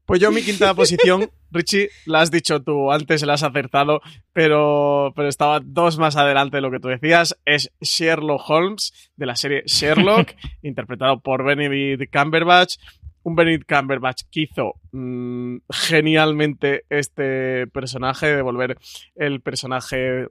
Pues yo mi quinta posición, Richie, la has dicho tú antes, la has acertado, pero, pero estaba dos más adelante de lo que tú decías, es Sherlock Holmes, de la serie Sherlock, interpretado por Benedict Cumberbatch. Un Benedict Cumberbatch que hizo mm, genialmente este personaje, de volver el personaje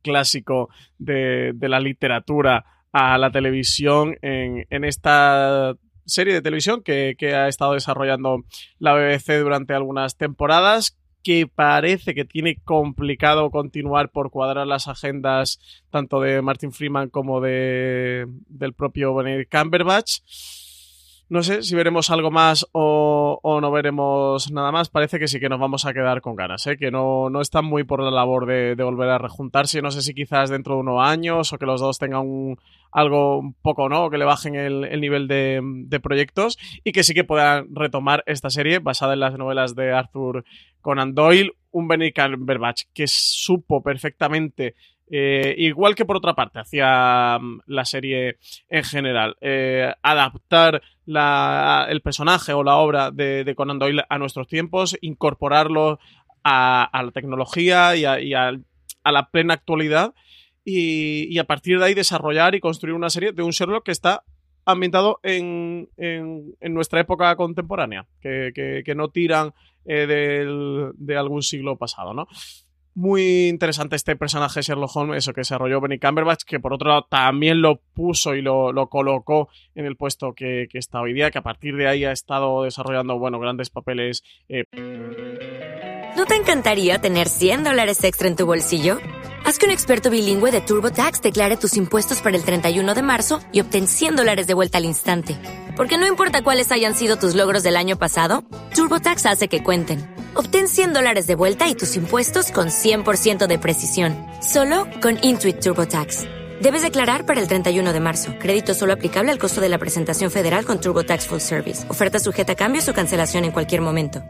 clásico de, de la literatura a la televisión en, en esta serie de televisión que, que ha estado desarrollando la BBC durante algunas temporadas que parece que tiene complicado continuar por cuadrar las agendas tanto de Martin Freeman como de del propio Benedict Cumberbatch. No sé si veremos algo más o, o no veremos nada más. Parece que sí que nos vamos a quedar con ganas, ¿eh? que no, no están muy por la labor de, volver a rejuntarse. No sé si quizás dentro de unos años o que los dos tengan un, algo un poco, ¿no? Que le bajen el, el nivel de, de proyectos y que sí que puedan retomar esta serie basada en las novelas de Arthur Conan Doyle, un Benedict Cumberbatch que supo perfectamente eh, igual que por otra parte hacía mm, la serie en general, eh, adaptar la- el personaje o la obra de, Conan Doyle a nuestros tiempos, incorporarlo a, la tecnología y, a, la plena actualidad y, a partir de ahí desarrollar y construir una serie de un Sherlock que está ambientado en, nuestra época contemporánea, que no tiran eh, del- de algún siglo pasado, ¿no? Muy interesante este personaje Sherlock Holmes, eso que desarrolló Benny Cumberbatch, que por otro lado también lo puso y lo, lo colocó en el puesto que, que está hoy día, que a partir de ahí ha estado desarrollando, bueno, grandes papeles. eh, ¿No te encantaría tener 100 dólares extra en tu bolsillo? Haz que un experto bilingüe de TurboTax declare tus impuestos para el 31 de marzo y obtén 100 dólares de vuelta al instante. Porque no importa cuáles hayan sido tus logros del año pasado, TurboTax hace que cuenten. Obtén 100 dólares de vuelta y tus impuestos con 100% de precisión, solo con Intuit TurboTax. Debes declarar para el 31 de marzo. Crédito solo aplicable al costo de la presentación federal con TurboTax Full Service. Oferta sujeta a cambios o cancelación en cualquier momento.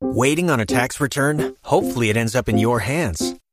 Waiting on a tax return? Hopefully, it ends up in your hands.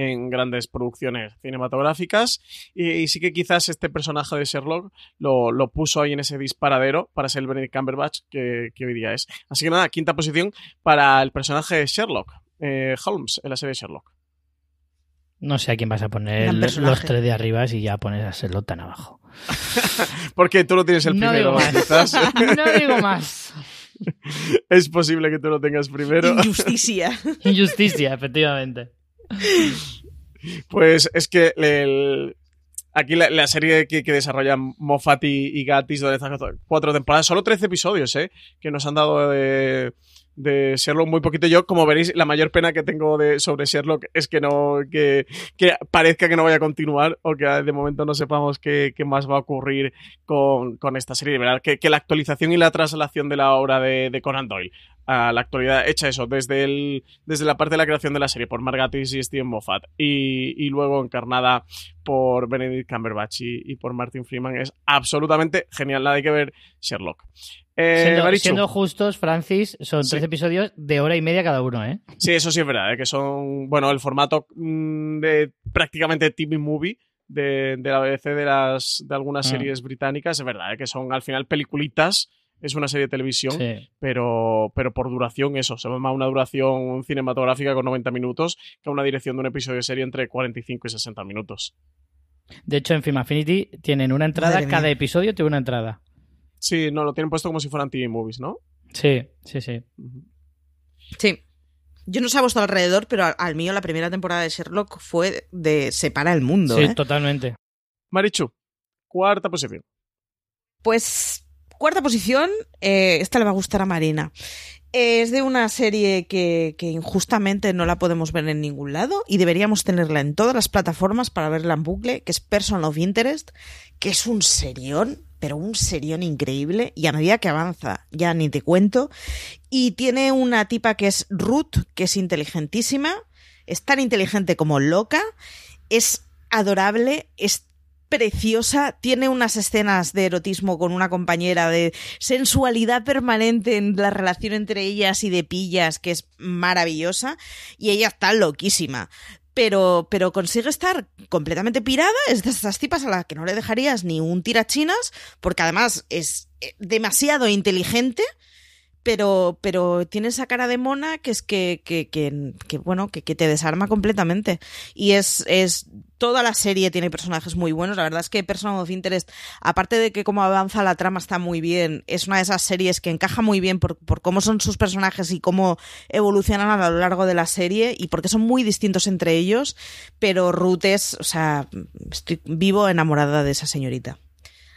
en grandes producciones cinematográficas y, y sí que quizás este personaje de Sherlock lo, lo puso ahí en ese disparadero para ser el Benedict Cumberbatch que, que hoy día es. Así que nada, quinta posición para el personaje de Sherlock, eh, Holmes, en la serie Sherlock. No sé a quién vas a poner los tres de arriba y ya pones a Sherlock tan abajo. Porque tú lo tienes el no primero, digo más. quizás. no digo más. es posible que tú lo tengas primero. Injusticia. Injusticia, efectivamente. Pues es que el- aquí la, serie que, que desarrollan Moffat y, y están cuatro temporadas, solo 13 episodios, ¿eh? Que nos han dado de, de Sherlock muy poquito. Yo, como veréis, la mayor pena que tengo de, sobre Sherlock es que no, que, que parezca que no vaya a continuar o que de momento no sepamos qué, qué más va a ocurrir con, con esta serie. De verdad, que, que la actualización y la traslación de la obra de Conan Doyle a la actualidad, hecha eso, desde, el, desde la parte de la creación de la serie por Mark Gatiss y Steven Moffat y, y luego encarnada por Benedict Cumberbatch y, y por Martin Freeman, es absolutamente genial. Nada hay que ver Sherlock. Eh, siendo, justos, Francis, son Sí. tres episodios de hora y media cada uno, ¿eh? Sí, eso sí es verdad, ¿eh? que son, bueno, el formato mm, de prácticamente TV movie de, de la BBC de, las, de algunas Ah. series británicas, es verdad, ¿eh? que son al final peliculitas, es una serie de televisión, Sí. pero, pero por duración eso, se llama una duración cinematográfica con 90 minutos que una dirección de un episodio de serie entre 45 y 60 minutos. De hecho, en Film Affinity tienen una entrada, Madre mía. cada episodio tiene una entrada. Sí, no, lo tienen puesto como si fueran TV movies, ¿no? Sí, sí, sí. Sí. Yo no sé a vuestro alrededor, pero al, al mío la primera temporada de Sherlock fue de separa el mundo. Sí, ¿eh? totalmente. Marichu, cuarta posición. Pues cuarta posición, eh, esta le va a gustar a Marina. Eh, Es de una serie que, que injustamente no la podemos ver en ningún lado y deberíamos tenerla en todas las plataformas para verla en bucle, que es Person of Interest, que es un serión, pero un serión increíble y a medida que avanza, ya ni te cuento. Y tiene una tipa que es Ruth, que es inteligentísima, es tan inteligente como loca, es adorable, es preciosa, tiene unas escenas de erotismo con una compañera, de sensualidad permanente en la relación entre ellas y de pillas, que es maravillosa, y ella está loquísima. Pero, pero consigue estar completamente pirada, es de estas tipas a las que no le dejarías ni un tirachinas, porque además es eh, demasiado inteligente, pero, pero tiene esa cara de mona que es que, que, que, que, bueno, que, te desarma completamente. Y es, es, toda la serie tiene personajes muy buenos. La verdad es que Person of Interest, aparte de que como avanza la trama está muy bien, es una de esas series que encaja muy bien por, por cómo son sus personajes y cómo evolucionan a lo largo de la serie y porque son muy distintos entre ellos. Pero Ruth es, o sea, estoy vivo enamorada de esa señorita.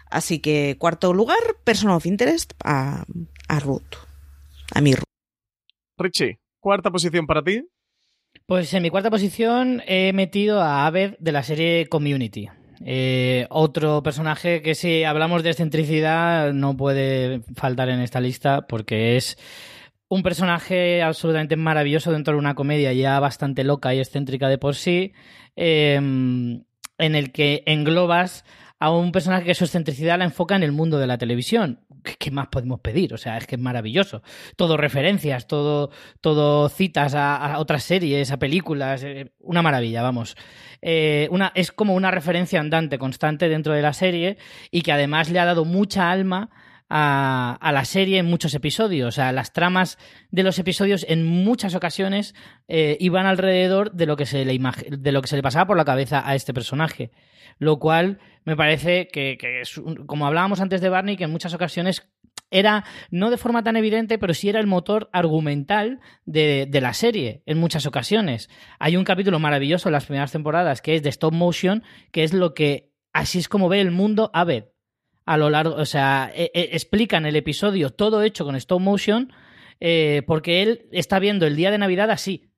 Así que, cuarto lugar, Person of Interest a Ruth. A mi. Richie, cuarta posición para ti. Pues en mi cuarta posición he metido a Aved de la serie Community. Eh, otro personaje que si hablamos de excentricidad no puede faltar en esta lista porque es un personaje absolutamente maravilloso dentro de una comedia ya bastante loca y excéntrica de por sí, eh, en el que englobas a un personaje que su excentricidad la enfoca en el mundo de la televisión. ¿Qué, más podemos pedir? O sea, es que es maravilloso. Todo referencias, todo, todo citas a, a otras series, a películas. eh, una maravilla, vamos. Eh, una, es como una referencia andante constante dentro de la serie y que además le ha dado mucha alma a, la serie en muchos episodios. O sea, las tramas de los episodios en muchas ocasiones eh, iban alrededor de lo, que se le de lo que se le pasaba por la cabeza a este personaje. Lo cual me parece que, que es, como hablábamos antes de Barney, que en muchas ocasiones era, no de forma tan evidente, pero sí era el motor argumental de, de, la serie en muchas ocasiones. Hay un capítulo maravilloso en las primeras temporadas que es de stop motion, que es lo que así es como ve el mundo Aved a lo largo, o sea, e, e, explican el episodio todo hecho con stop motion eh, porque él está viendo el día de Navidad así.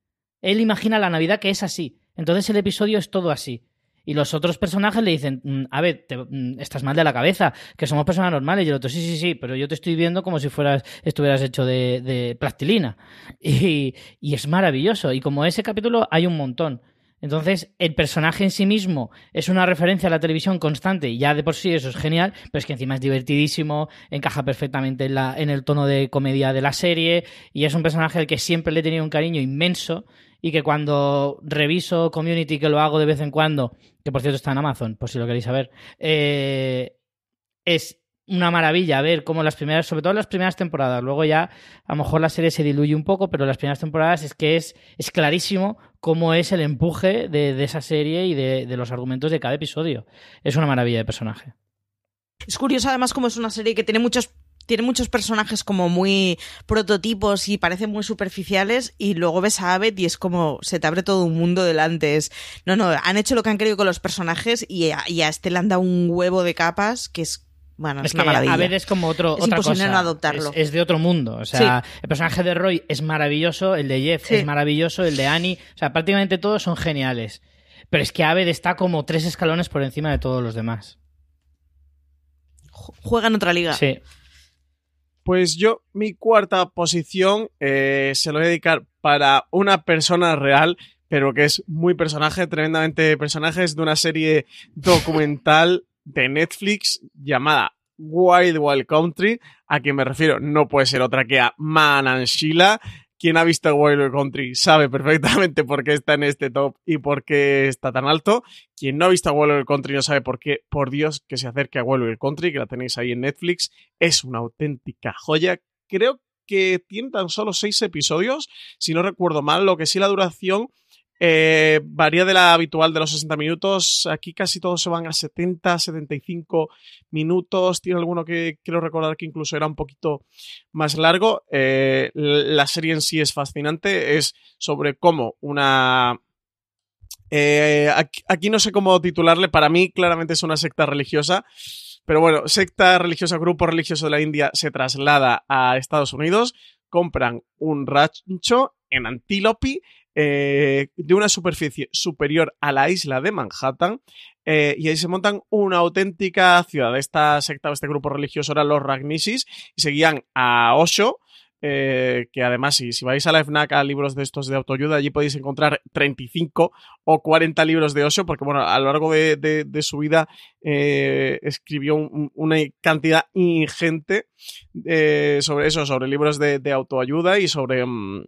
Él imagina la Navidad que es así. Entonces el episodio es todo así. Y los otros personajes le dicen, mm, a ver, mm, estás mal de la cabeza, que somos personas normales. Y el otro, sí, sí, sí, pero yo te estoy viendo como si fueras, estuvieras hecho de, plastilina. Y es maravilloso. Y como ese capítulo hay un montón. Entonces, el personaje en sí mismo es una referencia a la televisión constante y ya de por sí eso es genial, pero es que encima es divertidísimo, encaja perfectamente en, la, en el tono de comedia de la serie y es un personaje al que siempre le he tenido un cariño inmenso y que cuando reviso Community, que lo hago de vez en cuando, que por cierto está en Amazon, por si lo queréis saber, eh, es una maravilla ver cómo las primeras, sobre todo las primeras temporadas, luego ya a lo mejor la serie se diluye un poco, pero las primeras temporadas es que es, es clarísimo cómo es el empuje de, de esa serie y de, de, los argumentos de cada episodio. Es una maravilla de personaje. Es curioso además como es una serie que tiene muchos tiene muchos personajes como muy prototipos y parecen muy superficiales y luego ves a Abed y es como se te abre todo un mundo delante. Es, no, no, han hecho lo que han querido con los personajes y a, y a este le han dado un huevo de capas que es bueno, es, es una que maravilla. A ver, es como otro, es otra imposible cosa. no adoptarlo. Es, es, de otro mundo. O sea, sí. el personaje de Roy es maravilloso, el de Jeff sí. es maravilloso, el de Annie. O sea, prácticamente todos son geniales. Pero es que Aved está como tres escalones por encima de todos los demás. Juega en otra liga. Sí. Pues yo, mi cuarta posición eh, se lo voy a dedicar para una persona real, pero que es muy personaje, tremendamente personaje, es de una serie documental de Netflix llamada Wild Wild Country, a quien me refiero no puede ser otra que a Man and Sheila, quien ha visto Wild Country sabe perfectamente por qué está en este top y por qué está tan alto. Quien no ha visto Wild Country no sabe por qué, por Dios, que se acerque a Wild Country, que la tenéis ahí en Netflix. Es una auténtica joya. Creo que tiene tan solo seis episodios, si no recuerdo mal, lo que sí la duración eh, varía de la habitual de los 60 minutos. Aquí casi todos se van a 70, 75 minutos. Tiene alguno que quiero recordar que incluso era un poquito más largo. Eh, la serie en sí es fascinante. Es sobre cómo una. Eh, aquí, aquí no sé cómo titularle. Para mí, claramente es una secta religiosa. Pero bueno, secta religiosa, grupo religioso de la India se traslada a Estados Unidos, compran un rancho en Antílope eh, de una superficie superior a la isla de Manhattan eh, y ahí se montan una auténtica ciudad. Esta secta, este grupo religioso eran los Ragnisis y seguían a Osho, eh, que además si, si, vais a la FNAC a libros de estos de autoayuda, allí podéis encontrar 35 o 40 libros de Osho, porque bueno, a lo largo de, de, su vida escribió un, una cantidad ingente sobre eso, sobre libros de, de autoayuda y sobre... Um,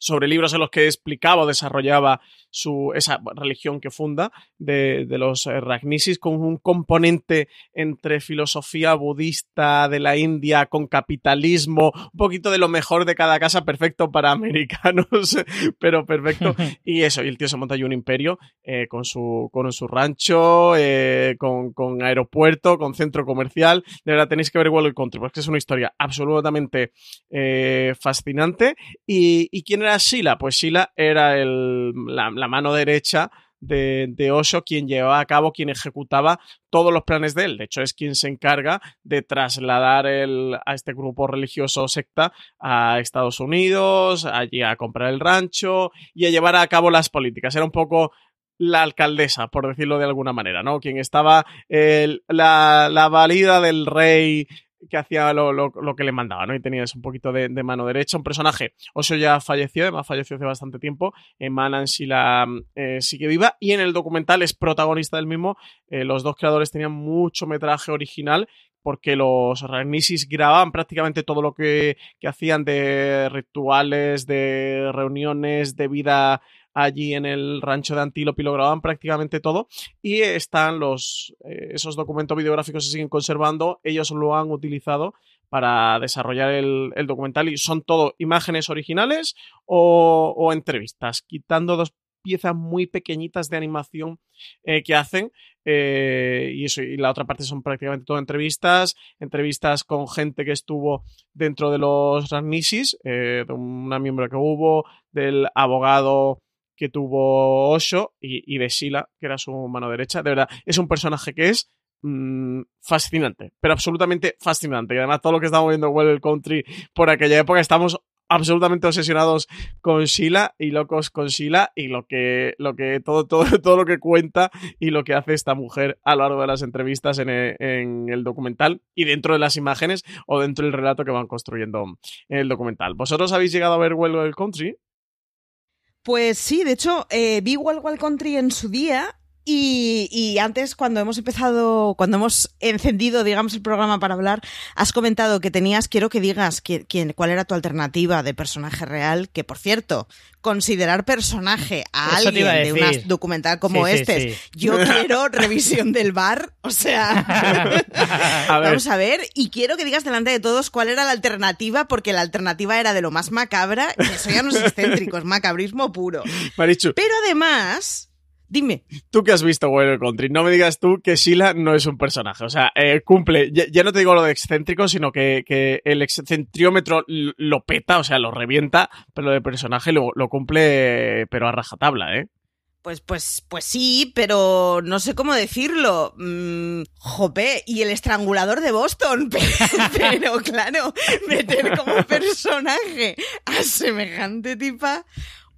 sobre libros en los que explicaba o desarrollaba su, esa religión que funda de, de los eh, Ragnisis con un componente entre filosofía budista de la India con capitalismo, un poquito de lo mejor de cada casa, perfecto para americanos, pero perfecto. Y eso, y el tío se monta ahí un imperio eh, con, su, con su rancho, eh, con, con, aeropuerto, con centro comercial. De verdad, tenéis que ver World Country, porque es una historia absolutamente eh, fascinante. ¿Y, ¿Y quién era Sila? Pues Sila era el, la, mano derecha de, de, Osho quien llevaba a cabo, quien ejecutaba todos los planes de él. De hecho, es quien se encarga de trasladar el, a este grupo religioso secta a Estados Unidos, allí a comprar el rancho y a llevar a cabo las políticas. Era un poco la alcaldesa, por decirlo de alguna manera, ¿no? Quien estaba la, la valida del rey que hacía lo, lo, lo, que le mandaba, ¿no? Y tenías un poquito de, mano derecha. Un personaje, Osho ya falleció, además falleció hace bastante tiempo. En Manan sí la eh, sigue viva. Y en el documental es protagonista del mismo. Eh, los dos creadores tenían mucho metraje original porque los Ragnisis grababan prácticamente todo lo que, que hacían de rituales, de reuniones, de vida allí en el rancho de Antílope y lo grababan prácticamente todo y están los eh, esos documentos videográficos se siguen conservando ellos lo han utilizado para desarrollar el, documental y son todo imágenes originales o, entrevistas quitando dos piezas muy pequeñitas de animación eh, que hacen eh, y, eso, y la otra parte son prácticamente todo entrevistas, entrevistas con gente que estuvo dentro de los Ragnisis, de una miembro que hubo, del abogado que tuvo Osho y, y, de Sheila, que era su mano derecha. De verdad, es un personaje que es mmm, fascinante, pero absolutamente fascinante. Y además todo lo que estamos viendo en World Country por aquella época, estamos absolutamente obsesionados con Sheila y locos con Sheila y lo que, lo que todo, todo, todo lo que cuenta y lo que hace esta mujer a lo largo de las entrevistas en el, en el documental y dentro de las imágenes o dentro del relato que van construyendo en el documental. ¿Vosotros habéis llegado a ver Wild Country? Pues sí, de hecho, eh, vi Wild Wild Country en su día y, y, antes, cuando hemos empezado, cuando hemos encendido, digamos, el programa para hablar, has comentado que tenías, quiero que digas quién, cuál era tu alternativa de personaje real, que por cierto, considerar personaje a Eso alguien a de un documental como sí, este, sí, sí. yo quiero revisión del bar, o sea, a vamos a ver, y quiero que digas delante de todos cuál era la alternativa, porque la alternativa era de lo más macabra, y eso ya no es excéntrico, es macabrismo puro. Marichu. Pero además, Dime. Tú que has visto Wild Country, no me digas tú que Sheila no es un personaje. O sea, eh, cumple, ya, ya, no te digo lo de excéntrico, sino que, que el excentriómetro lo peta, o sea, lo revienta, pero lo de personaje lo, lo cumple, pero a rajatabla, ¿eh? Pues, pues, pues sí, pero no sé cómo decirlo. Mm, jope, y el estrangulador de Boston. Pero, pero claro, meter como personaje a semejante tipa.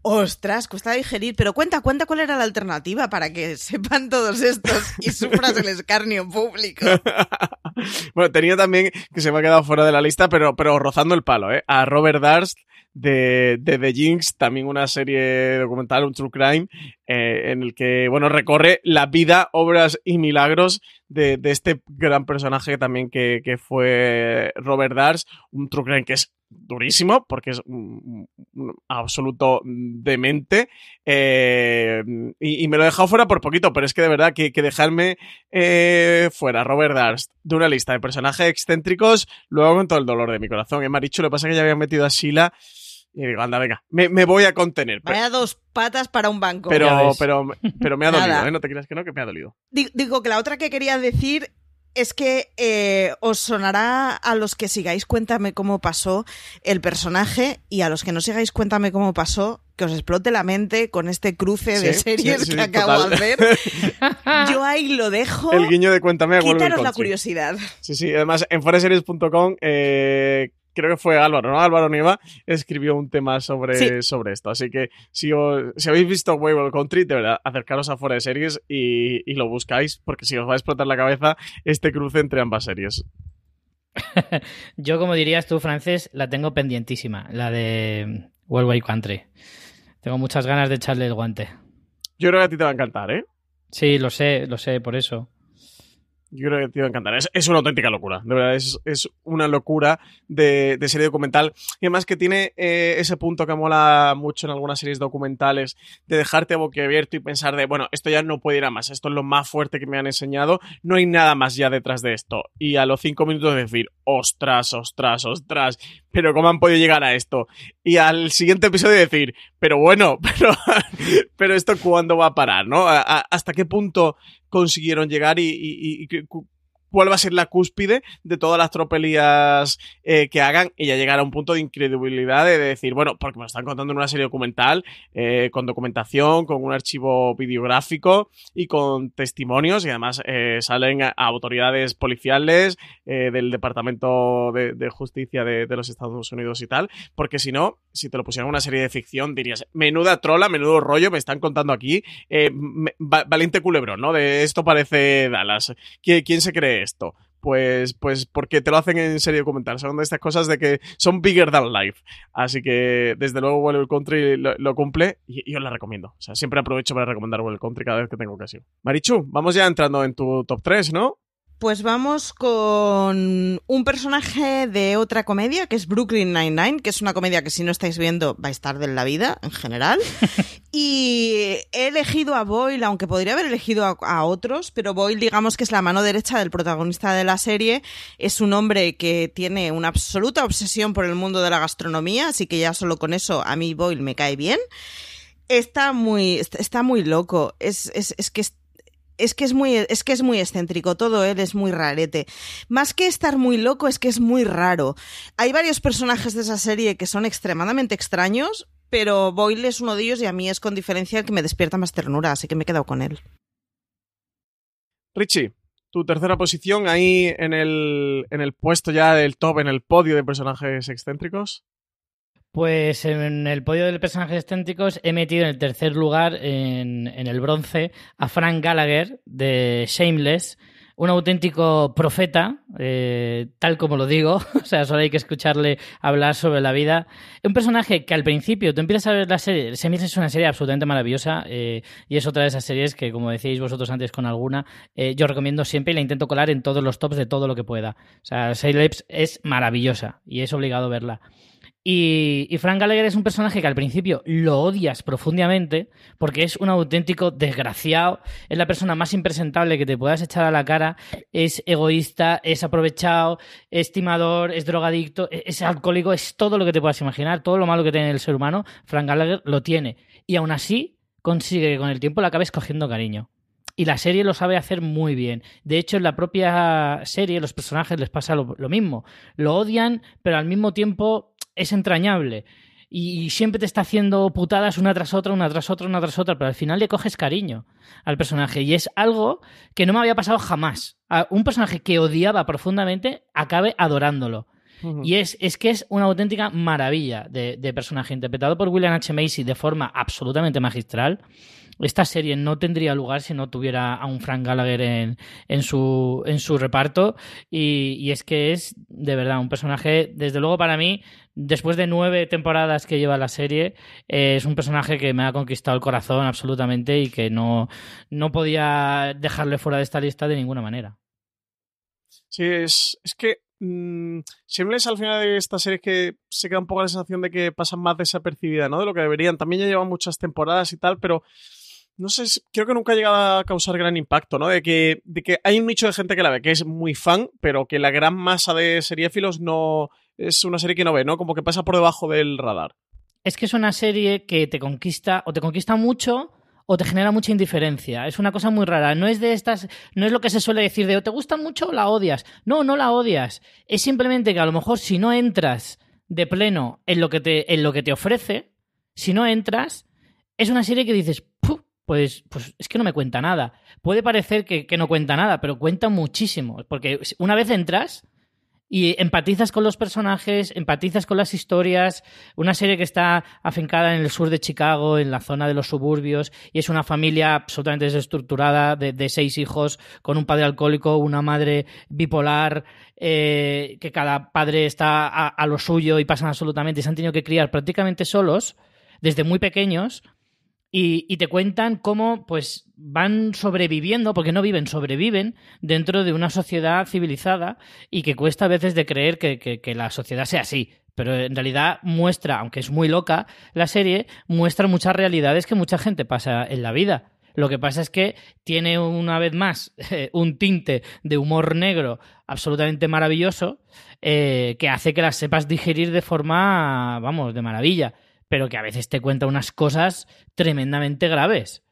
Ostras, cuesta digerir, pero cuenta, cuenta cuál era la alternativa para que sepan todos estos y sufras el escarnio público. bueno, tenía también, que se me ha quedado fuera de la lista, pero, pero rozando el palo, ¿eh? A Robert Darst de, de The Jinx, también una serie documental, un true crime, eh, en el que, bueno, recorre la vida, obras y milagros de, de este gran personaje también que, que fue Robert Dars, un true crime que es durísimo porque es un, absoluto demente eh, y, y, me lo he dejado fuera por poquito, pero es que de verdad que, que dejarme eh, fuera Robert Darst de una lista de personajes excéntricos, luego con todo el dolor de mi corazón. ¿eh, Marichu? Lo que pasa que ya habían metido a Sheila y digo, anda, venga, me, me voy a contener. Vaya dos patas para un banco. Pero, pero, pero me ha dolido, ¿eh? No te creas que no, que me ha dolido. Digo que la otra que quería decir es que eh, os sonará a los que sigáis Cuéntame cómo pasó el personaje y a los que no sigáis Cuéntame cómo pasó, que os explote la mente con este cruce de Sí, series sí, sí, que acabo total. de hacer. Yo ahí lo dejo. El guiño de Cuéntame Quítanos la curiosidad. Sí, sí, además en foreseries.com eh, creo que fue Álvaro, ¿no? Álvaro Nieva escribió un tema sobre, Sí. sobre esto. Así que si, os- si habéis visto Wayward Country, de verdad, acercaros a Fuera de Series y, y lo buscáis, porque si os va a explotar la cabeza este cruce entre ambas series. Yo, como dirías tú, Frances, la tengo pendientísima, la de World Wide Country. Tengo muchas ganas de echarle el guante. Yo creo que a ti te va a encantar, ¿eh? Sí, lo sé, lo sé, por eso. Yo creo que te va a encantar. Es, una auténtica locura. De verdad, es, una locura de, serie documental. Y además que tiene eh, ese punto que mola mucho en algunas series documentales de dejarte boquiabierto y pensar de, bueno, esto ya no puede ir a más. Esto es lo más fuerte que me han enseñado. No hay nada más ya detrás de esto. Y a los cinco minutos decir, ostras, ostras, ostras. Pero ¿cómo han podido llegar a esto? Y al siguiente episodio decir, pero bueno, pero, pero esto cuándo va a parar, ¿no? ¿Hasta qué punto consiguieron llegar y, y- y que- cu- cuál va a ser la cúspide de todas las tropelías eh, que hagan y ya llegar a un punto de incredibilidad de decir, bueno, porque me lo están contando en una serie documental, eh, con documentación, con un archivo videográfico y con testimonios y además eh, salen a, autoridades policiales eh, del Departamento de, Justicia de, los Estados Unidos y tal, porque si no, si te lo pusieran una serie de ficción dirías, menuda trola, menudo rollo, me están contando aquí, me- va- valiente culebrón, ¿no? De esto parece Dallas. ¿Qui- ¿Quién se cree esto? Pues, pues porque te lo hacen en serie documental. Son de estas cosas de que son bigger than life. Así que, desde luego, World Country lo, cumple y, y os la recomiendo. O sea, siempre aprovecho para recomendar World Country cada vez que tengo ocasión. Marichu, vamos ya entrando en tu top 3, ¿no? Pues vamos con un personaje de otra comedia, que es Brooklyn Nine-Nine, que es una comedia que si no estáis viendo vais tarde en la vida, en general. y he elegido a Boyle, aunque podría haber elegido a, a otros, pero Boyle digamos que es la mano derecha del protagonista de la serie. Es un hombre que tiene una absoluta obsesión por el mundo de la gastronomía, así que ya solo con eso a mí Boyle me cae bien. Está muy, está, está muy loco. Es, es, es que es es que es muy es que es muy excéntrico, todo él es muy rarete. Más que estar muy loco es que es muy raro. Hay varios personajes de esa serie que son extremadamente extraños, pero Boyle es uno de ellos y a mí es con diferencia el que me despierta más ternura, así que me he quedado con él. Richie, tu tercera posición ahí en el, en el puesto ya del top, en el podio de personajes excéntricos. Pues en el podio de personajes excéntricos he metido en el tercer lugar, en, el bronce, a Frank Gallagher de Shameless, un auténtico profeta, eh, tal como lo digo, o sea, solo hay que escucharle hablar sobre la vida. Un personaje que al principio tú empiezas a ver la serie, Shameless es una serie absolutamente maravillosa eh, y es otra de esas series que, como decíais vosotros antes con alguna, eh, yo recomiendo siempre y la intento colar en todos los tops de todo lo que pueda. O sea, Shameless es maravillosa y es obligado verla. Y, Frank Gallagher es un personaje que al principio lo odias profundamente porque es un auténtico desgraciado, es la persona más impresentable que te puedas echar a la cara, es egoísta, es aprovechado, es timador, es drogadicto, es alcohólico, es todo lo que te puedas imaginar, todo lo malo que tiene el ser humano, Frank Gallagher lo tiene. Y aún así consigue que con el tiempo la acabes cogiendo cariño. Y la serie lo sabe hacer muy bien. De hecho, en la propia serie, los personajes les pasa lo, lo mismo. Lo odian, pero al mismo tiempo es entrañable. Y siempre te está haciendo putadas una tras otra, una tras otra, una tras otra, pero al final le coges cariño al personaje. Y es algo que no me había pasado jamás. A un personaje que odiaba profundamente acabe adorándolo. Uh -huh. Y es, es que es una auténtica maravilla de, de, personaje, interpretado por William H. Macy de forma absolutamente magistral. Esta serie no tendría lugar si no tuviera a un Frank Gallagher en, su, en su reparto. Y, es que es, de verdad, un personaje, desde luego para mí, después de nueve temporadas que lleva la serie, eh, es un personaje que me ha conquistado el corazón absolutamente y que no, no podía dejarle fuera de esta lista de ninguna manera. Sí, es, es que mmm, Shameless al final de esta serie que se queda un poco la sensación de que pasan más desapercibida, ¿no? De lo que deberían. También ya llevan muchas temporadas y tal, pero no sé, creo que nunca ha llegado a causar gran impacto, ¿no? De que, de que hay un nicho de gente que la ve, que es muy fan, pero que la gran masa de seriéfilos no es una serie que no ve, ¿no? Como que pasa por debajo del radar. Es que es una serie que te conquista o te conquista mucho o te genera mucha indiferencia. Es una cosa muy rara. No es de estas, no es lo que se suele decir de o te gusta mucho o la odias. No, no la odias. Es simplemente que a lo mejor si no entras de pleno en lo que te, en lo que te ofrece, si no entras, es una serie que dices, pues, pues es que no me cuenta nada. Puede parecer que, no cuenta nada, pero cuenta muchísimo. Porque una vez entras, y empatizas con los personajes, empatizas con las historias. Una serie que está afincada en el sur de Chicago, en la zona de los suburbios, y es una familia absolutamente desestructurada de, de seis hijos, con un padre alcohólico, una madre bipolar, eh, que cada padre está a, a lo suyo y pasan absolutamente, y se han tenido que criar prácticamente solos desde muy pequeños y, y, te cuentan cómo pues van sobreviviendo, porque no viven, sobreviven dentro de una sociedad civilizada y que cuesta a veces de creer que, que, que, la sociedad sea así. Pero en realidad muestra, aunque es muy loca la serie, muestra muchas realidades que mucha gente pasa en la vida. Lo que pasa es que tiene una vez más un tinte de humor negro absolutamente maravilloso eh, que hace que las sepas digerir de forma, vamos, de maravilla pero que a veces te cuenta unas cosas tremendamente graves.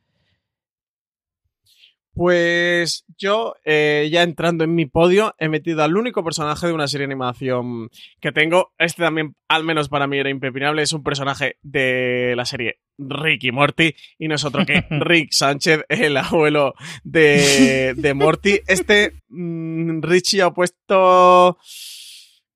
Pues yo, eh, ya entrando en mi podio, he metido al único personaje de una serie de animación que tengo. Este también, al menos para mí, era impepinable. Es un personaje de la serie Ricky Morty y no es otro que Rick Sánchez, el abuelo de, de Morty. Este, mmm, Richie ha puesto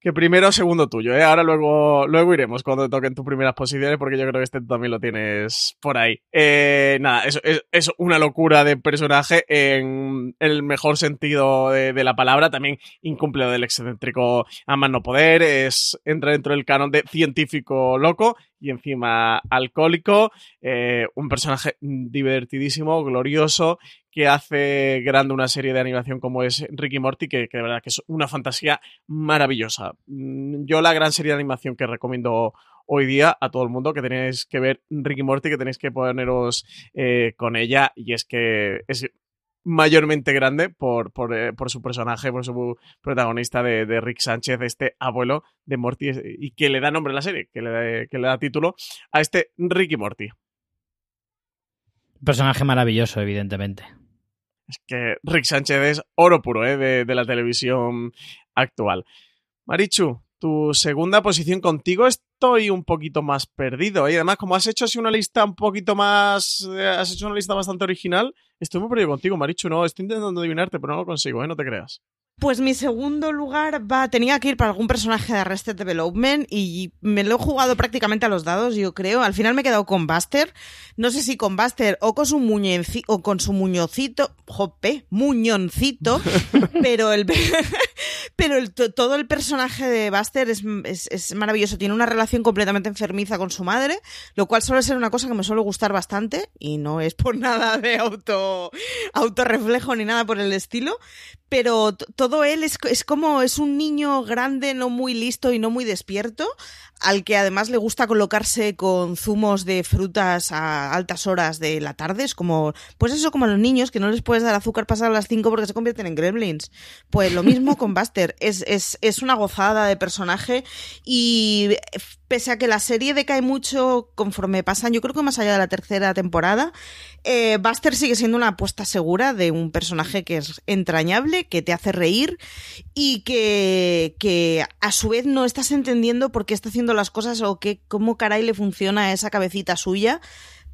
que primero segundo tuyo, ¿eh? Ahora luego, luego iremos cuando toquen tus primeras posiciones, porque yo creo que este también lo tienes por ahí. Eh, nada, es, es, una locura de personaje en, el mejor sentido de, de, la palabra. También incumple del excéntrico a más no poder. Es, entra dentro del canon de científico loco y encima alcohólico. Eh, un personaje divertidísimo, glorioso, que hace grande una serie de animación como es Ricky Morty, que, que, de verdad que es una fantasía maravillosa. Mm, yo la gran serie de animación que recomiendo hoy día a todo el mundo que tenéis que ver Ricky Morty, que tenéis que poneros eh, con ella, y es que es mayormente grande por, eh, su personaje, por su protagonista de, de, Rick Sánchez, este abuelo de Morty, y que le da nombre a la serie, que le da, que le da título a este Ricky Morty. Personaje maravilloso, evidentemente. Es que Rick Sánchez es oro puro ¿eh? de, de la televisión actual. Marichu, tu segunda posición contigo estoy un poquito más perdido. ¿eh? Y además, como has hecho así una lista un poquito más. Eh, has hecho una lista bastante original, estoy muy perdido contigo, Marichu. No, estoy intentando adivinarte, pero no lo consigo, ¿eh? No te creas. Pues mi segundo lugar va, tenía que ir para algún personaje de Arrested Development y me lo he jugado prácticamente a los dados, yo creo. Al final me he quedado con Buster. No sé si con Buster o con su muñecito, o con su muñocito, jope, muñoncito, pero el, pero todo el personaje de Buster es, es, es, maravilloso. Tiene una relación completamente enfermiza con su madre, lo cual suele ser una cosa que me suele gustar bastante y no es por nada de auto, autorreflejo ni nada por el estilo, pero todo él es, es, como es un niño grande, no muy listo y no muy despierto, al que además le gusta colocarse con zumos de frutas a altas horas de la tarde. Es como, pues eso, como a los niños que no les puedes dar azúcar pasado las 5 porque se convierten en gremlins. Pues lo mismo con Buster. Es, es, es una gozada de personaje y pese a que la serie decae mucho conforme pasan, yo creo que más allá de la tercera temporada, eh, Buster sigue siendo una apuesta segura de un personaje que es entrañable, que te hace reír y que, que a su vez no estás entendiendo por qué está haciendo las cosas o qué, cómo caray le funciona esa cabecita suya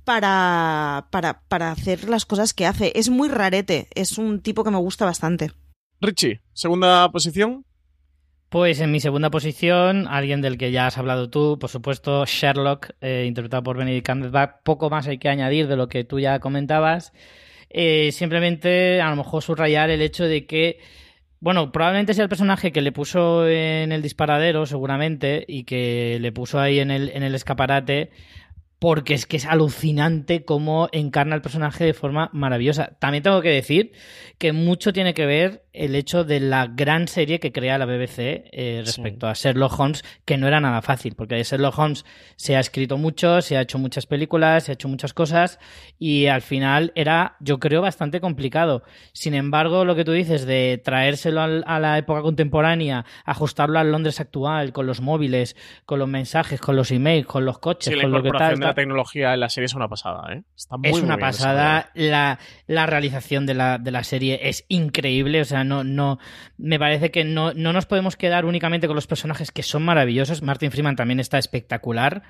para, para, para hacer las cosas que hace. Es muy rarete, es un tipo que me gusta bastante. Richie, segunda posición. Pues en mi segunda posición, alguien del que ya has hablado tú, por supuesto, Sherlock, eh, interpretado por Benedict Cumberbatch. Poco más hay que añadir de lo que tú ya comentabas. Eh, simplemente, a lo mejor subrayar el hecho de que, bueno, probablemente sea el personaje que le puso en el disparadero, seguramente, y que le puso ahí en el, en el escaparate porque es que es alucinante cómo encarna el personaje de forma maravillosa. También tengo que decir que mucho tiene que ver el hecho de la gran serie que crea la BBC eh, respecto a Sherlock Holmes, que no era nada fácil, porque de Sherlock Holmes se ha escrito mucho, se ha hecho muchas películas, se ha hecho muchas cosas, y al final era, yo creo, bastante complicado. Sin embargo, lo que tú dices de traérselo a la época contemporánea, ajustarlo al Londres actual, con los móviles, con los mensajes, con los emails, con los coches, con lo que tal. La tecnología en la serie es una pasada, ¿eh? Está muy, es una pasada. La, la, realización de la, de la serie es increíble, o sea, no, no, me parece que no, no nos podemos quedar únicamente con los personajes que son maravillosos. Martin Freeman también está espectacular.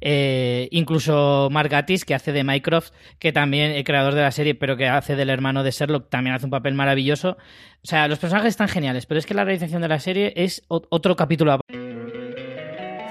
Eh, incluso Mark Gatiss, que hace de Mycroft, que también el creador de la serie, pero que hace del hermano de Sherlock, también hace un papel maravilloso. O sea, los personajes están geniales, pero es que la realización de la serie es otro capítulo.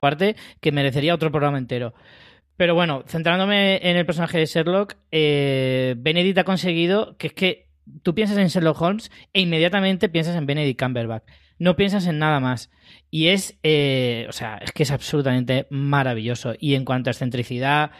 Parte que merecería otro programa entero. Pero bueno, centrándome en el personaje de Sherlock, eh, Benedict ha conseguido que es que tú piensas en Sherlock Holmes e inmediatamente piensas en Benedict Cumberbatch. No piensas en nada más. Y es, eh, o sea, es que es absolutamente maravilloso. Y en cuanto a excentricidad,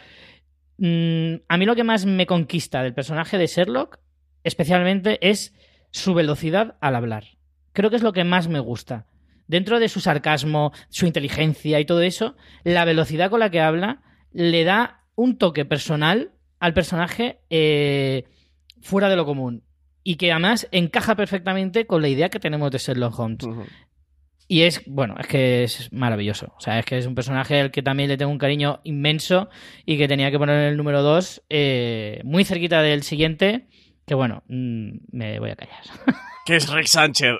mm, a mí lo que más me conquista del personaje de Sherlock, especialmente, es su velocidad al hablar. Creo que es lo que más me gusta. Dentro de su sarcasmo, su inteligencia y todo eso, la velocidad con la que habla le da un toque personal al personaje eh, fuera de lo común. Y que además encaja perfectamente con la idea que tenemos de Sherlock Holmes. Y es, bueno, es que es maravilloso. O sea, es que es un personaje al que también le tengo un cariño inmenso y que tenía que poner en el número 2, eh, muy cerquita del siguiente, que bueno, mm, me voy a callar. que es Rick Sánchez.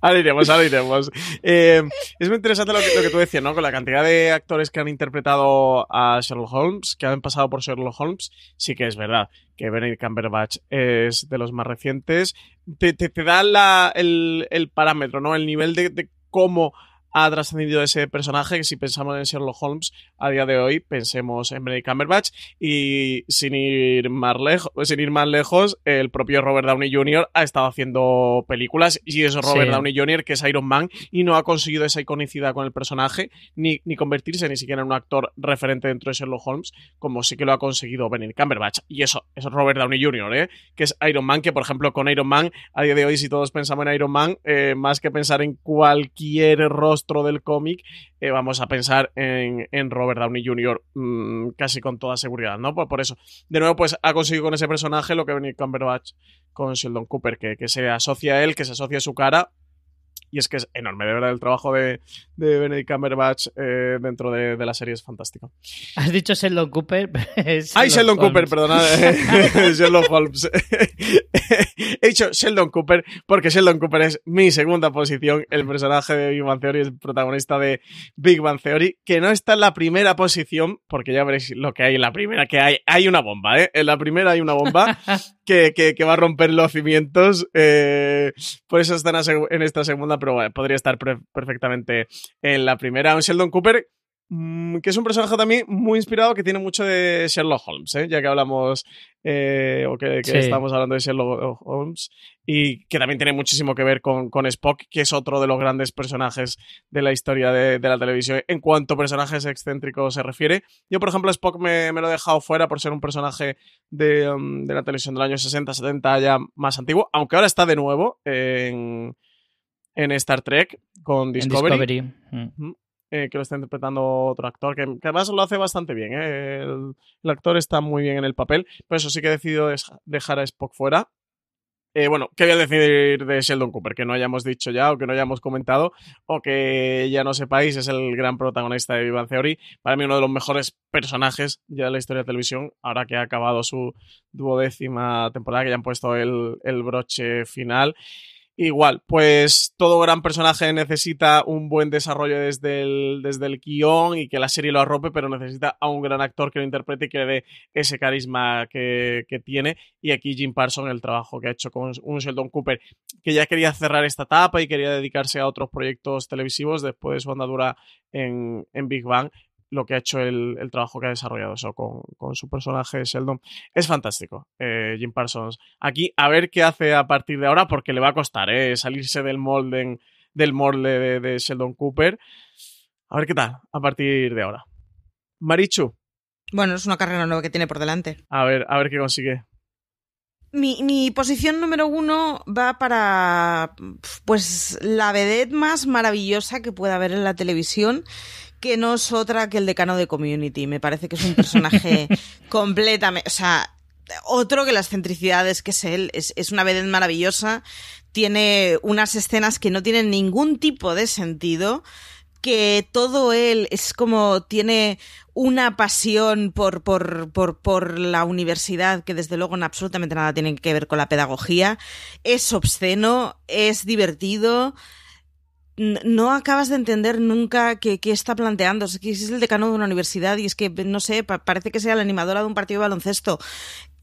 ahora iremos, ahora iremos. Eh, es muy interesante lo que, tú decías, ¿no? Con la cantidad de actores que han interpretado a Sherlock Holmes, que han pasado por Sherlock Holmes, sí que es verdad que Benedict Cumberbatch es de los más recientes. Te, te, da el, parámetro, ¿no? El nivel de, de cómo ha trascendido ese personaje, que si pensamos en Sherlock Holmes a día de hoy, pensemos en Benedict Cumberbatch y sin ir más lejos, sin ir más lejos, el propio Robert Downey Jr. ha estado haciendo películas y es Robert Downey Jr. que es Iron Man y no ha conseguido esa iconicidad con el personaje ni, ni convertirse ni siquiera en un actor referente dentro de Sherlock Holmes como sí que lo ha conseguido Benedict Cumberbatch y eso es Robert Downey Jr., ¿eh? que es Iron Man, que por ejemplo con Iron Man a día de hoy si todos pensamos en Iron Man, eh, más que pensar en cualquier rostro del cómic, eh, vamos a pensar en, Robert Downey Jr. Mm, casi con toda seguridad, ¿no? Por, por, eso, de nuevo, pues ha conseguido con ese personaje lo que venía Cumberbatch con Sheldon Cooper, que, que se asocia a él, que se asocia a su cara y es que es enorme, de verdad, el trabajo de, de Benedict Cumberbatch eh, dentro de, la serie es fantástico. Has dicho Sheldon Cooper. Ay, Sheldon Cooper, perdona. Sheldon Holmes. He dicho Sheldon Cooper porque Sheldon Cooper es mi segunda posición. El personaje de Big Bang Theory es el protagonista de Big Bang Theory, que no está en la primera posición, porque ya veréis lo que hay en la primera, que hay, hay una bomba, ¿eh? En la primera hay una bomba que, que, va a romper los cimientos. Eh, por eso está en esta segunda pero podría estar perfectamente en la primera. Un Sheldon Cooper mm, que es un personaje también muy inspirado que tiene mucho de Sherlock Holmes, ¿eh? ya que hablamos eh, o que, que Sí. estamos hablando de Sherlock Holmes y que también tiene muchísimo que ver con, con Spock, que es otro de los grandes personajes de la historia de, de la televisión en cuanto a personajes excéntricos se refiere. Yo, por ejemplo, Spock me, me lo he dejado fuera por ser un personaje de, um, de la televisión del año 60, 70, ya más antiguo, aunque ahora está de nuevo en, en Star Trek con Discovery Discovery. Mm. eh, que lo está interpretando otro actor, que, que además lo hace bastante bien. ¿eh? El, el actor está muy bien en el papel, pero eso sí que he decidido dejar a Spock fuera. Eh, bueno, ¿qué voy a decir de Sheldon Cooper? Que no hayamos dicho ya o que no hayamos comentado o que ya no sepáis, es el gran protagonista de Vivan Theory. Para mí uno de los mejores personajes ya de la historia de televisión, ahora que ha acabado su duodécima temporada, que ya han puesto el, el broche final. Igual, pues todo gran personaje necesita un buen desarrollo desde el, desde el guion y que la serie lo arrope, pero necesita a un gran actor que lo interprete y que le dé ese carisma que, que tiene. Y aquí Jim Parsons, el trabajo que ha hecho con un Sheldon Cooper, que ya quería cerrar esta etapa y quería dedicarse a otros proyectos televisivos después de su andadura en, en Big Bang, lo que ha hecho el, el trabajo que ha desarrollado eso con, con su personaje Sheldon. Es fantástico, eh, Jim Parsons. Aquí a ver qué hace a partir de ahora, porque le va a costar eh, salirse del molde, del molde de, de Sheldon Cooper. A ver qué tal a partir de ahora. Marichu, Bueno, es una carrera nueva que tiene por delante. a ver, a ver qué consigue. Mi, mi posición número uno va para pues la vedette más maravillosa que pueda haber en la televisión, que no es otra que el decano de Community. Me parece que es un personaje completamente, o sea, otro que las centricidades que es él. Es, es una vedette maravillosa, tiene unas escenas que no tienen ningún tipo de sentido que todo él es como tiene una pasión por, por, por, por la universidad que desde luego en absolutamente nada tiene que ver con la pedagogía. Es obsceno, es divertido. No acabas de entender nunca qué, qué está planteando. Es que es el decano de una universidad y es que, no sé, pa- parece que sea la animadora de un partido de baloncesto.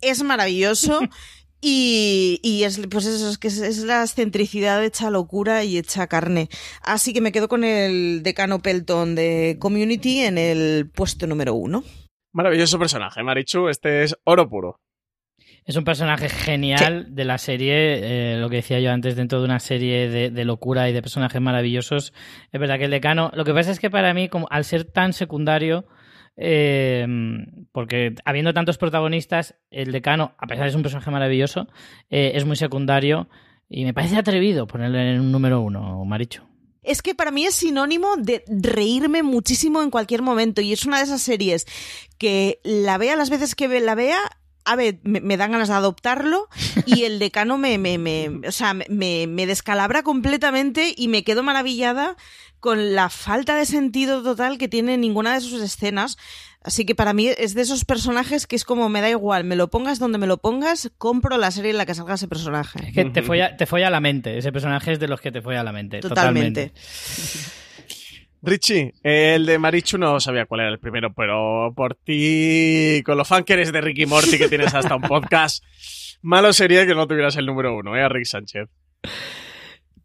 Es maravilloso y, y es, pues eso, es que es, es la excentricidad hecha locura y hecha carne. Así que me quedo con el decano Pelton de Community en el puesto número uno. Maravilloso personaje, Marichu. Este es oro puro. Es un personaje genial de la serie, eh, lo que decía yo antes, dentro de una serie de, de locura y de personajes maravillosos. Es verdad que el decano, lo que pasa es que para mí, como al ser tan secundario, eh, porque habiendo tantos protagonistas, el decano, a pesar de ser un personaje maravilloso, eh, es muy secundario y me parece atrevido ponerle en un número uno, Maricho. Es que para mí es sinónimo de reírme muchísimo en cualquier momento y es una de esas series que la vea las veces que la vea, a ver, me, me dan ganas de adoptarlo y el decano me, me, me, o sea, me, me descalabra completamente y me quedo maravillada con la falta de sentido total que tiene ninguna de sus escenas. Así que para mí es de esos personajes que es como me da igual, me lo pongas donde me lo pongas, compro la serie en la que salga ese personaje. Es que te folla, te folla la mente, ese personaje es de los que te folla la mente. Totalmente. totalmente. Richie, el de Marichu no sabía cuál era el primero, pero por ti, con lo fan que eres de Ricky Morty, que tienes hasta un podcast, malo sería que no tuvieras el número uno, ¿eh? A Rick Sánchez.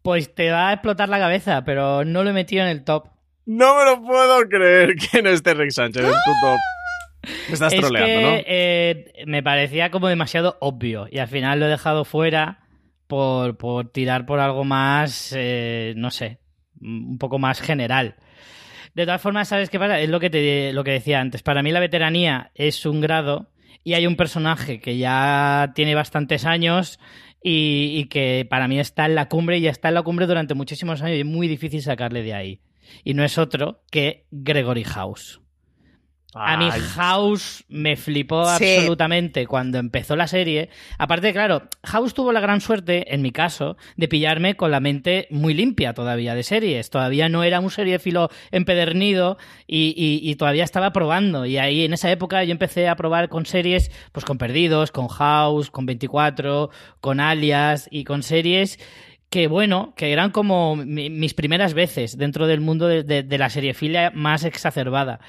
Pues te va a explotar la cabeza, pero no lo he metido en el top. No me lo puedo creer que no esté Rick Sánchez en tu top. Me estás es troleando, que, ¿no? eh, me parecía como demasiado obvio y al final lo he dejado fuera por, por tirar por algo más, eh, no sé, un poco más general. De todas formas, ¿sabes qué pasa? Es lo que, te, lo que decía antes. Para mí la veteranía es un grado y hay un personaje que ya tiene bastantes años y, que para mí está en la cumbre y ya está en la cumbre durante muchísimos años y es muy difícil sacarle de ahí. Y no es otro que Gregory House. A mí. House me flipó Sí. absolutamente cuando empezó la serie. Aparte, claro, House tuvo la gran suerte, en mi caso, de pillarme con la mente muy limpia todavía de series. Todavía no era un seriéfilo empedernido y, y- y todavía estaba probando. Y ahí en esa época yo empecé a probar con series, pues con Perdidos, con House, con 24, con Alias y con series que bueno, que eran como mi- mis primeras veces dentro del mundo de, de- de la seriefilia más exacerbada.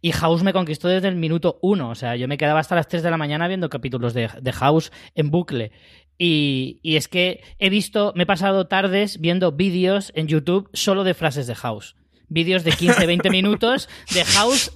Y House me conquistó desde el minuto uno. O sea, yo me quedaba hasta las 3 de la mañana viendo capítulos de, de House en bucle. Y, y es que he visto, me he pasado tardes viendo vídeos en YouTube solo de frases de House. vídeos de 15-20 minutos de House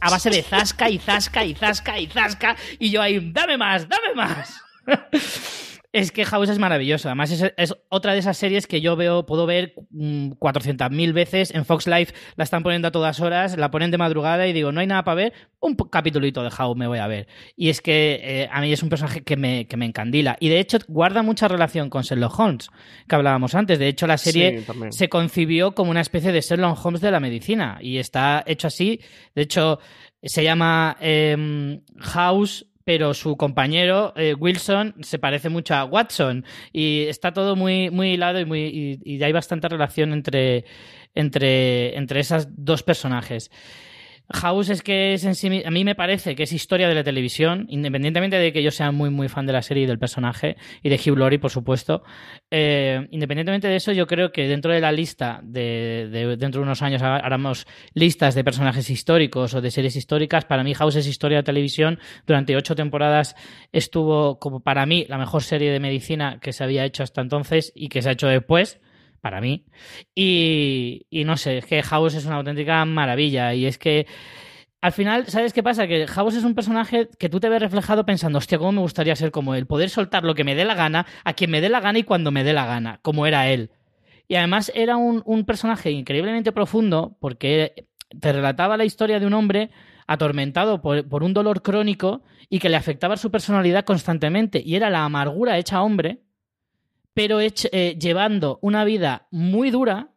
a base de zasca y zasca y zasca y zasca. Y yo ahí, dame más, dame más. Es que House es maravilloso. Además, es, otra de esas series que yo veo, puedo ver 400.000 mm, veces. En Fox Live la están poniendo a todas horas, la ponen de madrugada y digo, no hay nada para ver. Un capítulito de House me voy a ver. Y es que eh, a mí es un personaje que me, que me encandila. Y de hecho, guarda mucha relación con Sherlock Holmes, que hablábamos antes. De hecho, la serie se concibió como una especie de Sherlock Holmes de la medicina. Y está hecho así. De hecho, se llama em, House pero su compañero eh, Wilson se parece mucho a Watson y está todo muy, muy hilado y, muy, y, hay bastante relación entre, entre, entre esos dos personajes. House es que es en sí, a mí me parece que es historia de la televisión, independientemente de que yo sea muy muy fan de la serie y del personaje y de Hugh Laurie, por supuesto. Eh, independientemente de eso, yo creo que dentro de la lista de, dentro de unos años haremos listas de personajes históricos o de series históricas. Para mí House es historia de televisión. Durante ocho temporadas estuvo como para mí la mejor serie de medicina que se había hecho hasta entonces y que se ha hecho después para mí. Y, no sé, es que House es una auténtica maravilla. Y es que al final, ¿sabes qué pasa? Que House es un personaje que tú te ves reflejado pensando, hostia, ¿cómo me gustaría ser como él? Poder soltar lo que me dé la gana, a quien me dé la gana y cuando me dé la gana, como era él. Y además era un, personaje increíblemente profundo porque te relataba la historia de un hombre atormentado por, por, un dolor crónico y que le afectaba su personalidad constantemente. Y era la amargura hecha hombre pero eh, llevando una vida muy dura,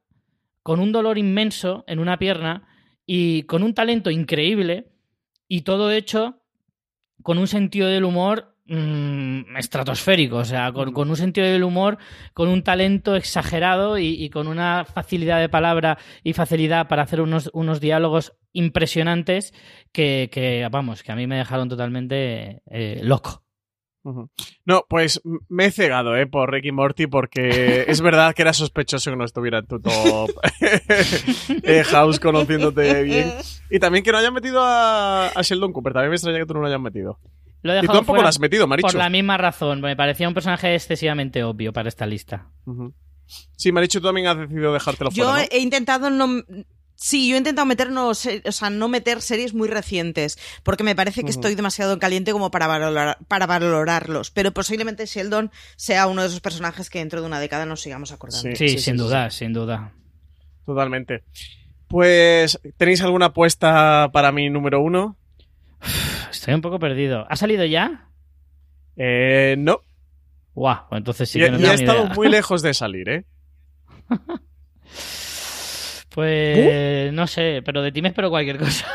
con un dolor inmenso en una pierna y con un talento increíble, y todo hecho con un sentido del humor mm, estratosférico, o sea, con, un sentido del humor, con un talento exagerado y, con una facilidad de palabra y facilidad para hacer unos, unos diálogos impresionantes que, vamos, que a mí me dejaron totalmente eh, loco. No, pues me he cegado, ¿eh? Por Ricky Morty porque es verdad que era sospechoso que no estuviera en tu top eh, House conociéndote bien. Y también que no hayan metido a, Sheldon Cooper. También me extraña que tú no lo hayas metido. Lo he y tú tampoco lo has metido, Marichu. Por la misma razón. Me parecía un personaje excesivamente obvio para esta lista. Sí, Marichu, tú también has decidido dejártelo fuera, Yo he intentado no Sí, yo he intentado meternos, o sea, no meter series muy recientes, porque me parece que estoy demasiado caliente como para, valorar, para valorarlos. Pero posiblemente Sheldon sea uno de esos personajes que dentro de una década nos sigamos acordando. Sí, sin duda, sin duda. Totalmente. Pues, ¿tenéis alguna apuesta para mi número uno? Estoy un poco perdido. ¿Ha salido ya? Eh, no. Guau, pues entonces sí que no y, y ha estado muy lejos de salir, ¿eh? Pues no sé, pero de ti me espero cualquier cosa.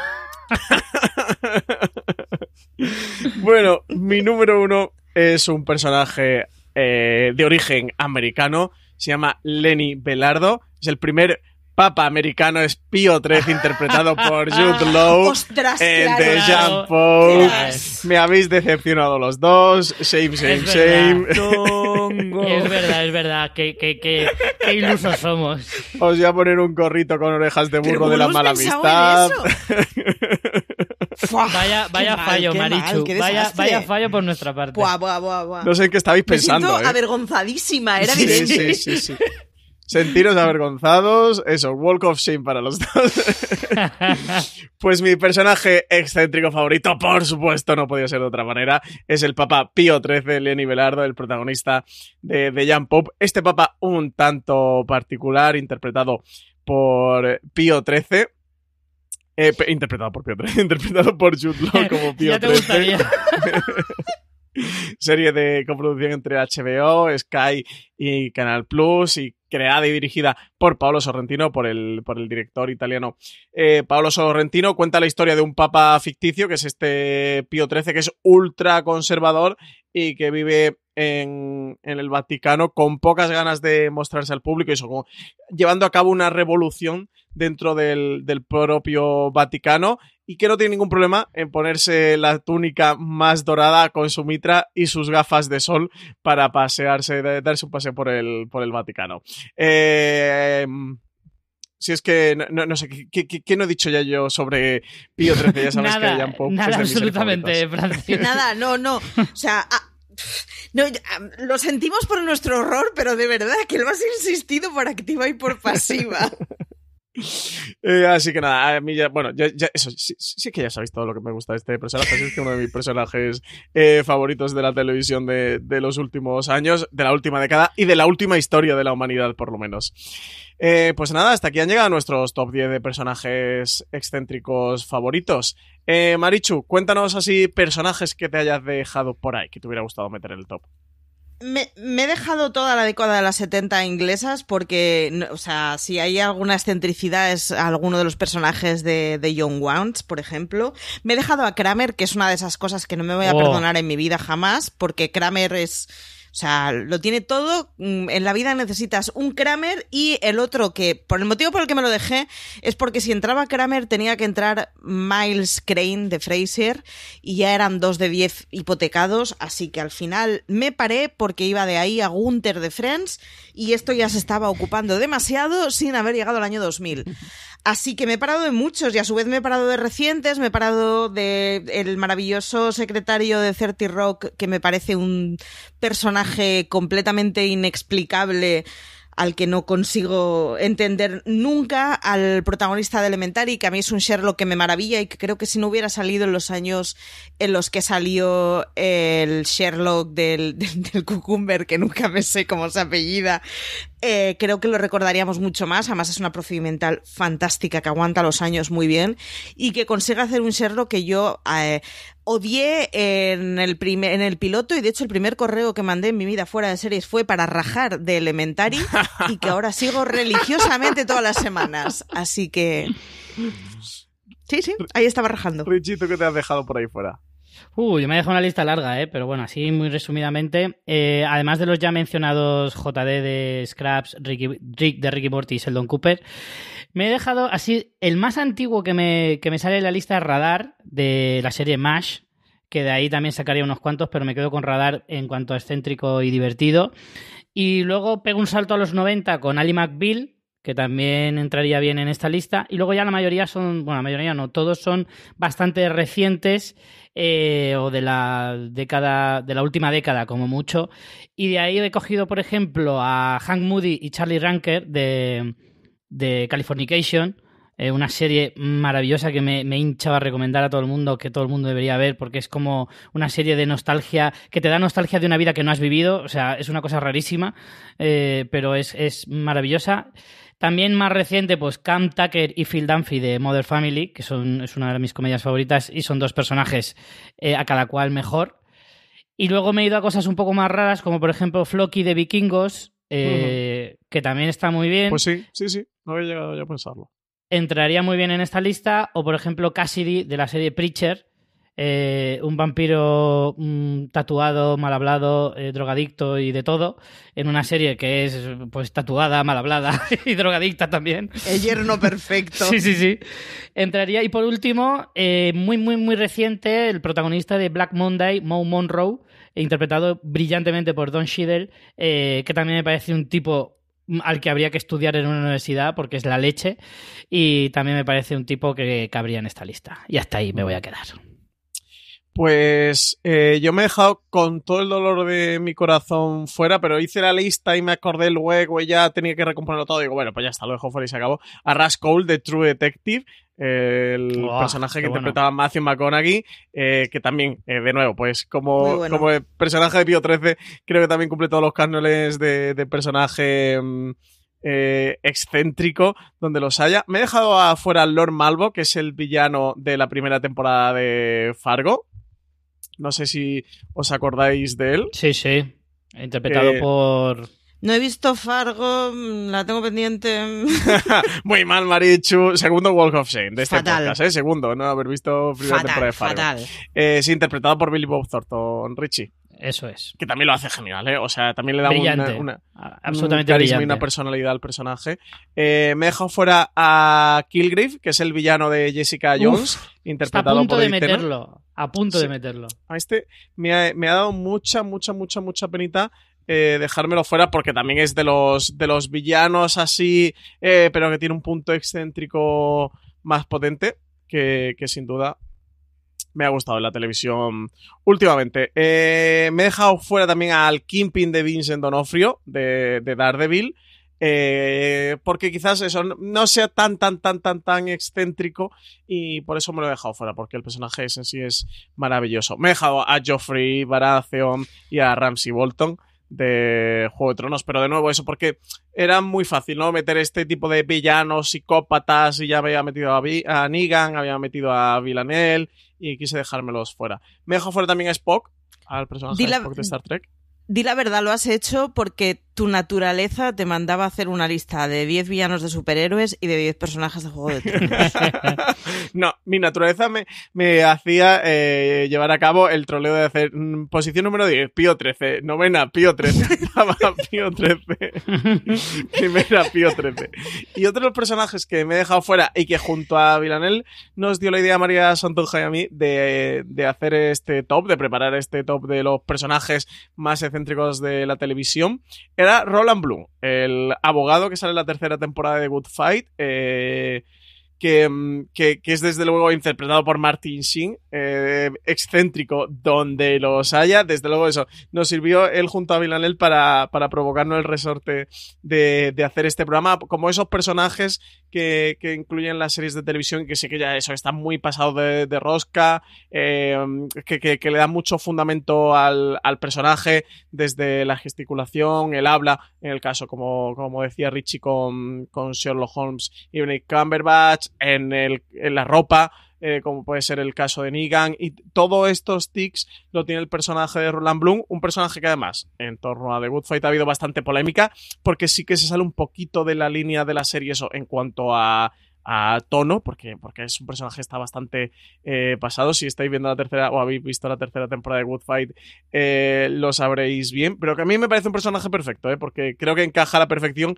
bueno, mi número uno es un personaje eh, de origen americano. Se llama Lenny Belardo. Es el primer Papa americano es Pío XIII, interpretado por Jude Law Ostras, en The Jean Paul. Me habéis decepcionado los dos. Shame, shame, shame. es verdad, es verdad. Qué, qué, qué, ilusos somos. Os voy a poner un gorrito con orejas de burro de la mala amistad. vaya vaya fallo, Marichu. vaya, vaya fallo por nuestra parte. Buah, buah, buah, no sé en qué estabais pensando. Me siento ¿eh? avergonzadísima, era evidente. Sí, sí, sí. Sentiros avergonzados, eso, Walk of Shame para los dos. pues mi personaje excéntrico favorito, por supuesto, no podía ser de otra manera, es el Papa Pío XIII, Lenny Belardo, el protagonista de, de Jan Pop. Este Papa un tanto particular, interpretado por Pío XIII. Eh, interpretado por Pío XIII, interpretado por Jude Law como Pío XIII. serie de coproducción entre HBO, Sky y Canal Plus y creada y dirigida por Paolo Sorrentino, por el, por el director italiano. Eh, Paolo Sorrentino, cuenta la historia de un papa ficticio, que es este Pío XIII, que es ultra conservador y que vive en, en, el Vaticano con pocas ganas de mostrarse al público y eso, como llevando a cabo una revolución dentro del, del propio Vaticano y que no tiene ningún problema en ponerse la túnica más dorada con su mitra y sus gafas de sol para pasearse, darse un paseo por el, por el Vaticano. Eh, si es que no, sé, ¿qué, no he dicho ya yo sobre Pío XIII? Ya sabes nada, que Jan Pope Nada, absolutamente, Francis. Nada, no, no. O sea, ah, no, lo sentimos por nuestro horror, pero de verdad que lo has insistido por activa y por pasiva. Eh, así que nada, a mí ya, bueno, eso, sí, que ya sabéis todo lo que me gusta de este personaje. Es que uno de mis personajes eh, favoritos de la televisión de, los últimos años, de la última década y de la última historia de la humanidad, por lo menos. Eh, pues nada, hasta aquí han llegado nuestros top 10 de personajes excéntricos favoritos. Marichu, cuéntanos así personajes que te hayas dejado por ahí, que te hubiera gustado meter en el top. Me, me he dejado toda la década de las 70 inglesas porque, o sea, si hay alguna excentricidad es alguno de los personajes de, de Young Ones, por ejemplo. Me he dejado a Kramer, que es una de esas cosas que no me voy a Oh. perdonar en mi vida jamás, porque Kramer es... O sea, lo tiene todo. Mm, En la vida necesitas un Kramer y el otro que, por el motivo por el que me lo dejé, es porque si entraba Kramer tenía que entrar Miles Crane de Fraser y ya eran dos de diez hipotecados, así que al final me paré porque iba de ahí a Gunther de Friends y esto ya se estaba ocupando demasiado sin haber llegado al año 2000. Así que me he parado de muchos y a su vez me he parado de recientes, me he parado de el maravilloso secretario de 30 Rock que me parece un personaje completamente inexplicable al que no consigo entender nunca, al protagonista de Elementary, que a mí es un Sherlock que me maravilla y que creo que si no hubiera salido en los años en los que salió el Sherlock del, del, del Cucumber, que nunca me sé cómo se apellida, eh, creo que lo recordaríamos mucho más. Además, es una procedimental fantástica que aguanta los años muy bien y que consigue hacer un Sherlock que yo eh, odié en el, primer, en el piloto. Y de hecho, el primer correo que mandé en mi vida fuera de series fue para rajar de Elementary y que ahora sigo religiosamente todas las semanas. Así que. Sí, sí, ahí estaba rajando. Richito, ¿qué te has dejado por ahí fuera? Uy, yo me he dejado una lista larga, ¿eh? pero bueno, así muy resumidamente. eh, además de los ya mencionados JD de Scraps, Rick de Ricky Morty y Sheldon Cooper, me he dejado así. El más antiguo que me, que me sale en la lista es Radar de la serie MASH, que de ahí también sacaría unos cuantos, pero me quedo con Radar en cuanto a excéntrico y divertido. Y luego pego un salto a los 90 con Ali McBeal, que también entraría bien en esta lista. Y luego ya la mayoría son, bueno, la mayoría no, todos son bastante recientes eh, o de la década, de la última década como mucho. Y de ahí he cogido, por ejemplo, a Hank Moody y Charlie Ranker de, de Californication. eh, una serie maravillosa que me, hinchaba a recomendar a todo el mundo, que todo el mundo debería ver, porque es como una serie de nostalgia, que te da nostalgia de una vida que no has vivido, o sea, es una cosa rarísima, eh, pero es, es maravillosa. También más reciente, pues Cam Tucker y Phil Dunphy de Mother Family, que son, es una de mis comedias favoritas y son dos personajes eh, a cada cual mejor. Y luego me he ido a cosas un poco más raras, como por ejemplo Floki de Vikingos, eh, que también está muy bien. Pues sí, sí, sí, no había llegado yo a pensarlo. Entraría muy bien en esta lista. O por ejemplo Cassidy de la serie Preacher, eh, un vampiro mm, tatuado, mal hablado, eh, drogadicto y de todo, en una serie que es pues tatuada, mal hablada y drogadicta también. El yerno perfecto. Sí, sí, sí. Entraría. Y por último, eh, muy, muy, muy reciente, el protagonista de Black Monday, Mo Monroe, interpretado brillantemente por Don Cheadle, que también me parece un tipo al que habría que estudiar en una universidad porque es la leche y también me parece un tipo que cabría en esta lista. Y hasta ahí me voy a quedar. Pues eh, yo me he dejado con todo el dolor de mi corazón fuera, pero hice la lista y me acordé luego y ya tenía que recomponerlo todo. Digo, bueno, pues ya está, lo dejo fuera y se acabó. A Rush Cole de True Detective, el Oh, personaje que bueno. interpretaba Matthew McConaughey, eh, que también, eh, de nuevo, pues como, bueno. como el personaje de Pío 13, creo que también cumple todos los cánones de, de personaje mm, eh, excéntrico donde los haya. Me he dejado afuera Lord Malvo, que es el villano de la primera temporada de Fargo. No sé si os acordáis de él. Sí, sí. Interpretado Que- por... No he visto Fargo, mm, la tengo pendiente. Muy mal, Marichu. Segundo Walk of Shame de este Fatal. podcast, ¿eh? Segundo, no haber visto primera temporada de fatal, Fargo. fatal. Eh, sí, interpretado por Billy Bob Thornton, Richie. Eso es. Que también lo hace genial, ¿eh? O sea, también le da una, Brillante. una- A- un Absolutamente carisma y una personalidad al personaje. Eh, me he dejado fuera a Kilgrave, que es el villano de Jessica Uf, Jones, Está a interpretado punto por de meterlo. A punto Sí. de meterlo. A este me ha, me ha dado mucha, mucha, mucha, mucha penita eh, dejármelo fuera porque también es de los, de los villanos así, eh, pero que tiene un punto excéntrico más potente que, que sin duda me ha gustado en la televisión últimamente. Eh, me he dejado fuera también al Kingpin de Vincent Donofrio de, de Daredevil. eh, porque quizás eso no sea tan, tan, tan, tan, tan excéntrico y por eso me lo he dejado fuera, porque el personaje en sí es maravilloso. Me he dejado a Joffrey, Baratheon y a Ramsey Bolton de Juego de Tronos, pero de nuevo eso porque era muy fácil, ¿no? Meter este tipo de villanos, psicópatas y ya había metido a, a Negan, había metido a Villanelle y quise dejármelos fuera. Me dejo fuera también a Spock, al personaje de Spock de Star Trek. Di la verdad, lo has hecho porque tu naturaleza te mandaba hacer una lista de 10 villanos de superhéroes y de 10 personajes de Juego de Tronos. no, mi naturaleza me, me hacía eh, llevar a cabo el troleo de hacer mm, posición número 10, Pío 13, novena, Pío 13, Pío 13, primera, Pío 13. Y otro de los personajes que me he dejado fuera y que junto a Villanel nos dio la idea a María Santonja y a mí de, de hacer este top, de preparar este top de los personajes más excéntricos de la televisión era Roland Bloom, el abogado que sale en la tercera temporada de Good Fight. Eh, Mm, que, que, es desde luego interpretado por Martin Sheen, eh, excéntrico donde los haya. Desde luego eso nos sirvió él junto a Villanel para, para provocarnos el resorte de, de, hacer este programa, como esos personajes que, que, incluyen las series de televisión, que sé que ya eso está muy pasado de, rosca, eh, que, que, le da mucho fundamento al, al, personaje desde la gesticulación, el habla, en el caso, como, como decía Richie con, con Sherlock Holmes y Benedict Cumberbatch, en, el, en la ropa, eh, como puede ser el caso de Negan, y todos estos tics lo tiene el personaje de Roland Bloom, un personaje que además en torno a The Good Fight ha habido bastante polémica, porque sí que se sale un poquito de la línea de la serie eso en cuanto a a tono, porque, porque es un personaje que está bastante eh, pasado. Si estáis viendo la tercera o habéis visto la tercera temporada de Good Fight, eh, lo sabréis bien. Pero que a mí me parece un personaje perfecto, ¿eh? porque creo que encaja a la perfección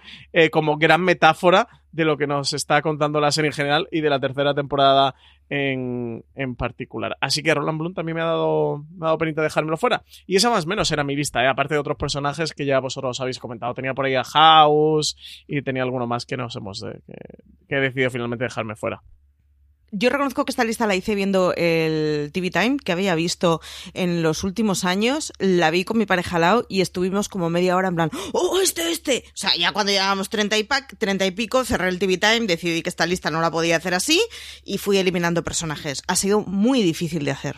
como gran metáfora de lo que nos está contando la serie en general y de la tercera temporada en, en particular. Así que Roland Bloom también me ha dado, me ha dado penita dejármelo fuera. Y esa más o menos era mi lista, ¿eh? aparte de otros personajes que ya vosotros habéis comentado. Tenía por ahí a House y tenía alguno más que nos hemos que, que he decidido finalmente dejarme fuera. Yo reconozco que esta lista la hice viendo el TV Time que había visto en los últimos años. La vi con mi pareja Lau y estuvimos como media hora en plan, ¡oh, este, este! O sea, ya cuando llegábamos 30 y, pack, 30 y pico, cerré el TV Time, decidí que esta lista no la podía hacer así y fui eliminando personajes. Ha sido muy difícil de hacer.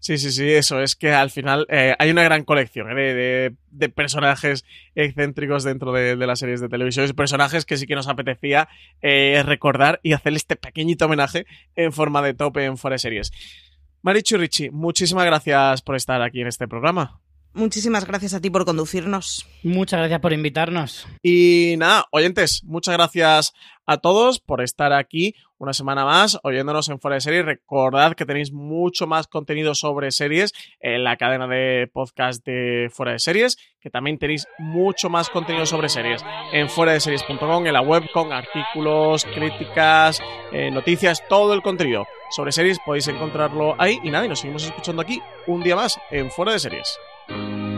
Sí, sí, sí, eso es que al final eh, hay una gran colección ¿eh? de, de, personajes excéntricos dentro de, de, las series de televisión, personajes que sí que nos apetecía eh, recordar y hacer este pequeñito homenaje en forma de tope en Fuera Series. Marichu Richie, muchísimas gracias por estar aquí en este programa. Muchísimas gracias a ti por conducirnos. Muchas gracias por invitarnos. Y nada, oyentes, muchas gracias a todos por estar aquí una semana más oyéndonos en Fuera de Series. Recordad que tenéis mucho más contenido sobre series en la cadena de podcast de Fuera de Series, que también tenéis mucho más contenido sobre series en fuera de series.com, en la web con artículos, críticas, eh, noticias, todo el contenido sobre series podéis encontrarlo ahí. Y nada, y nos seguimos escuchando aquí un día más en Fuera de Series. うん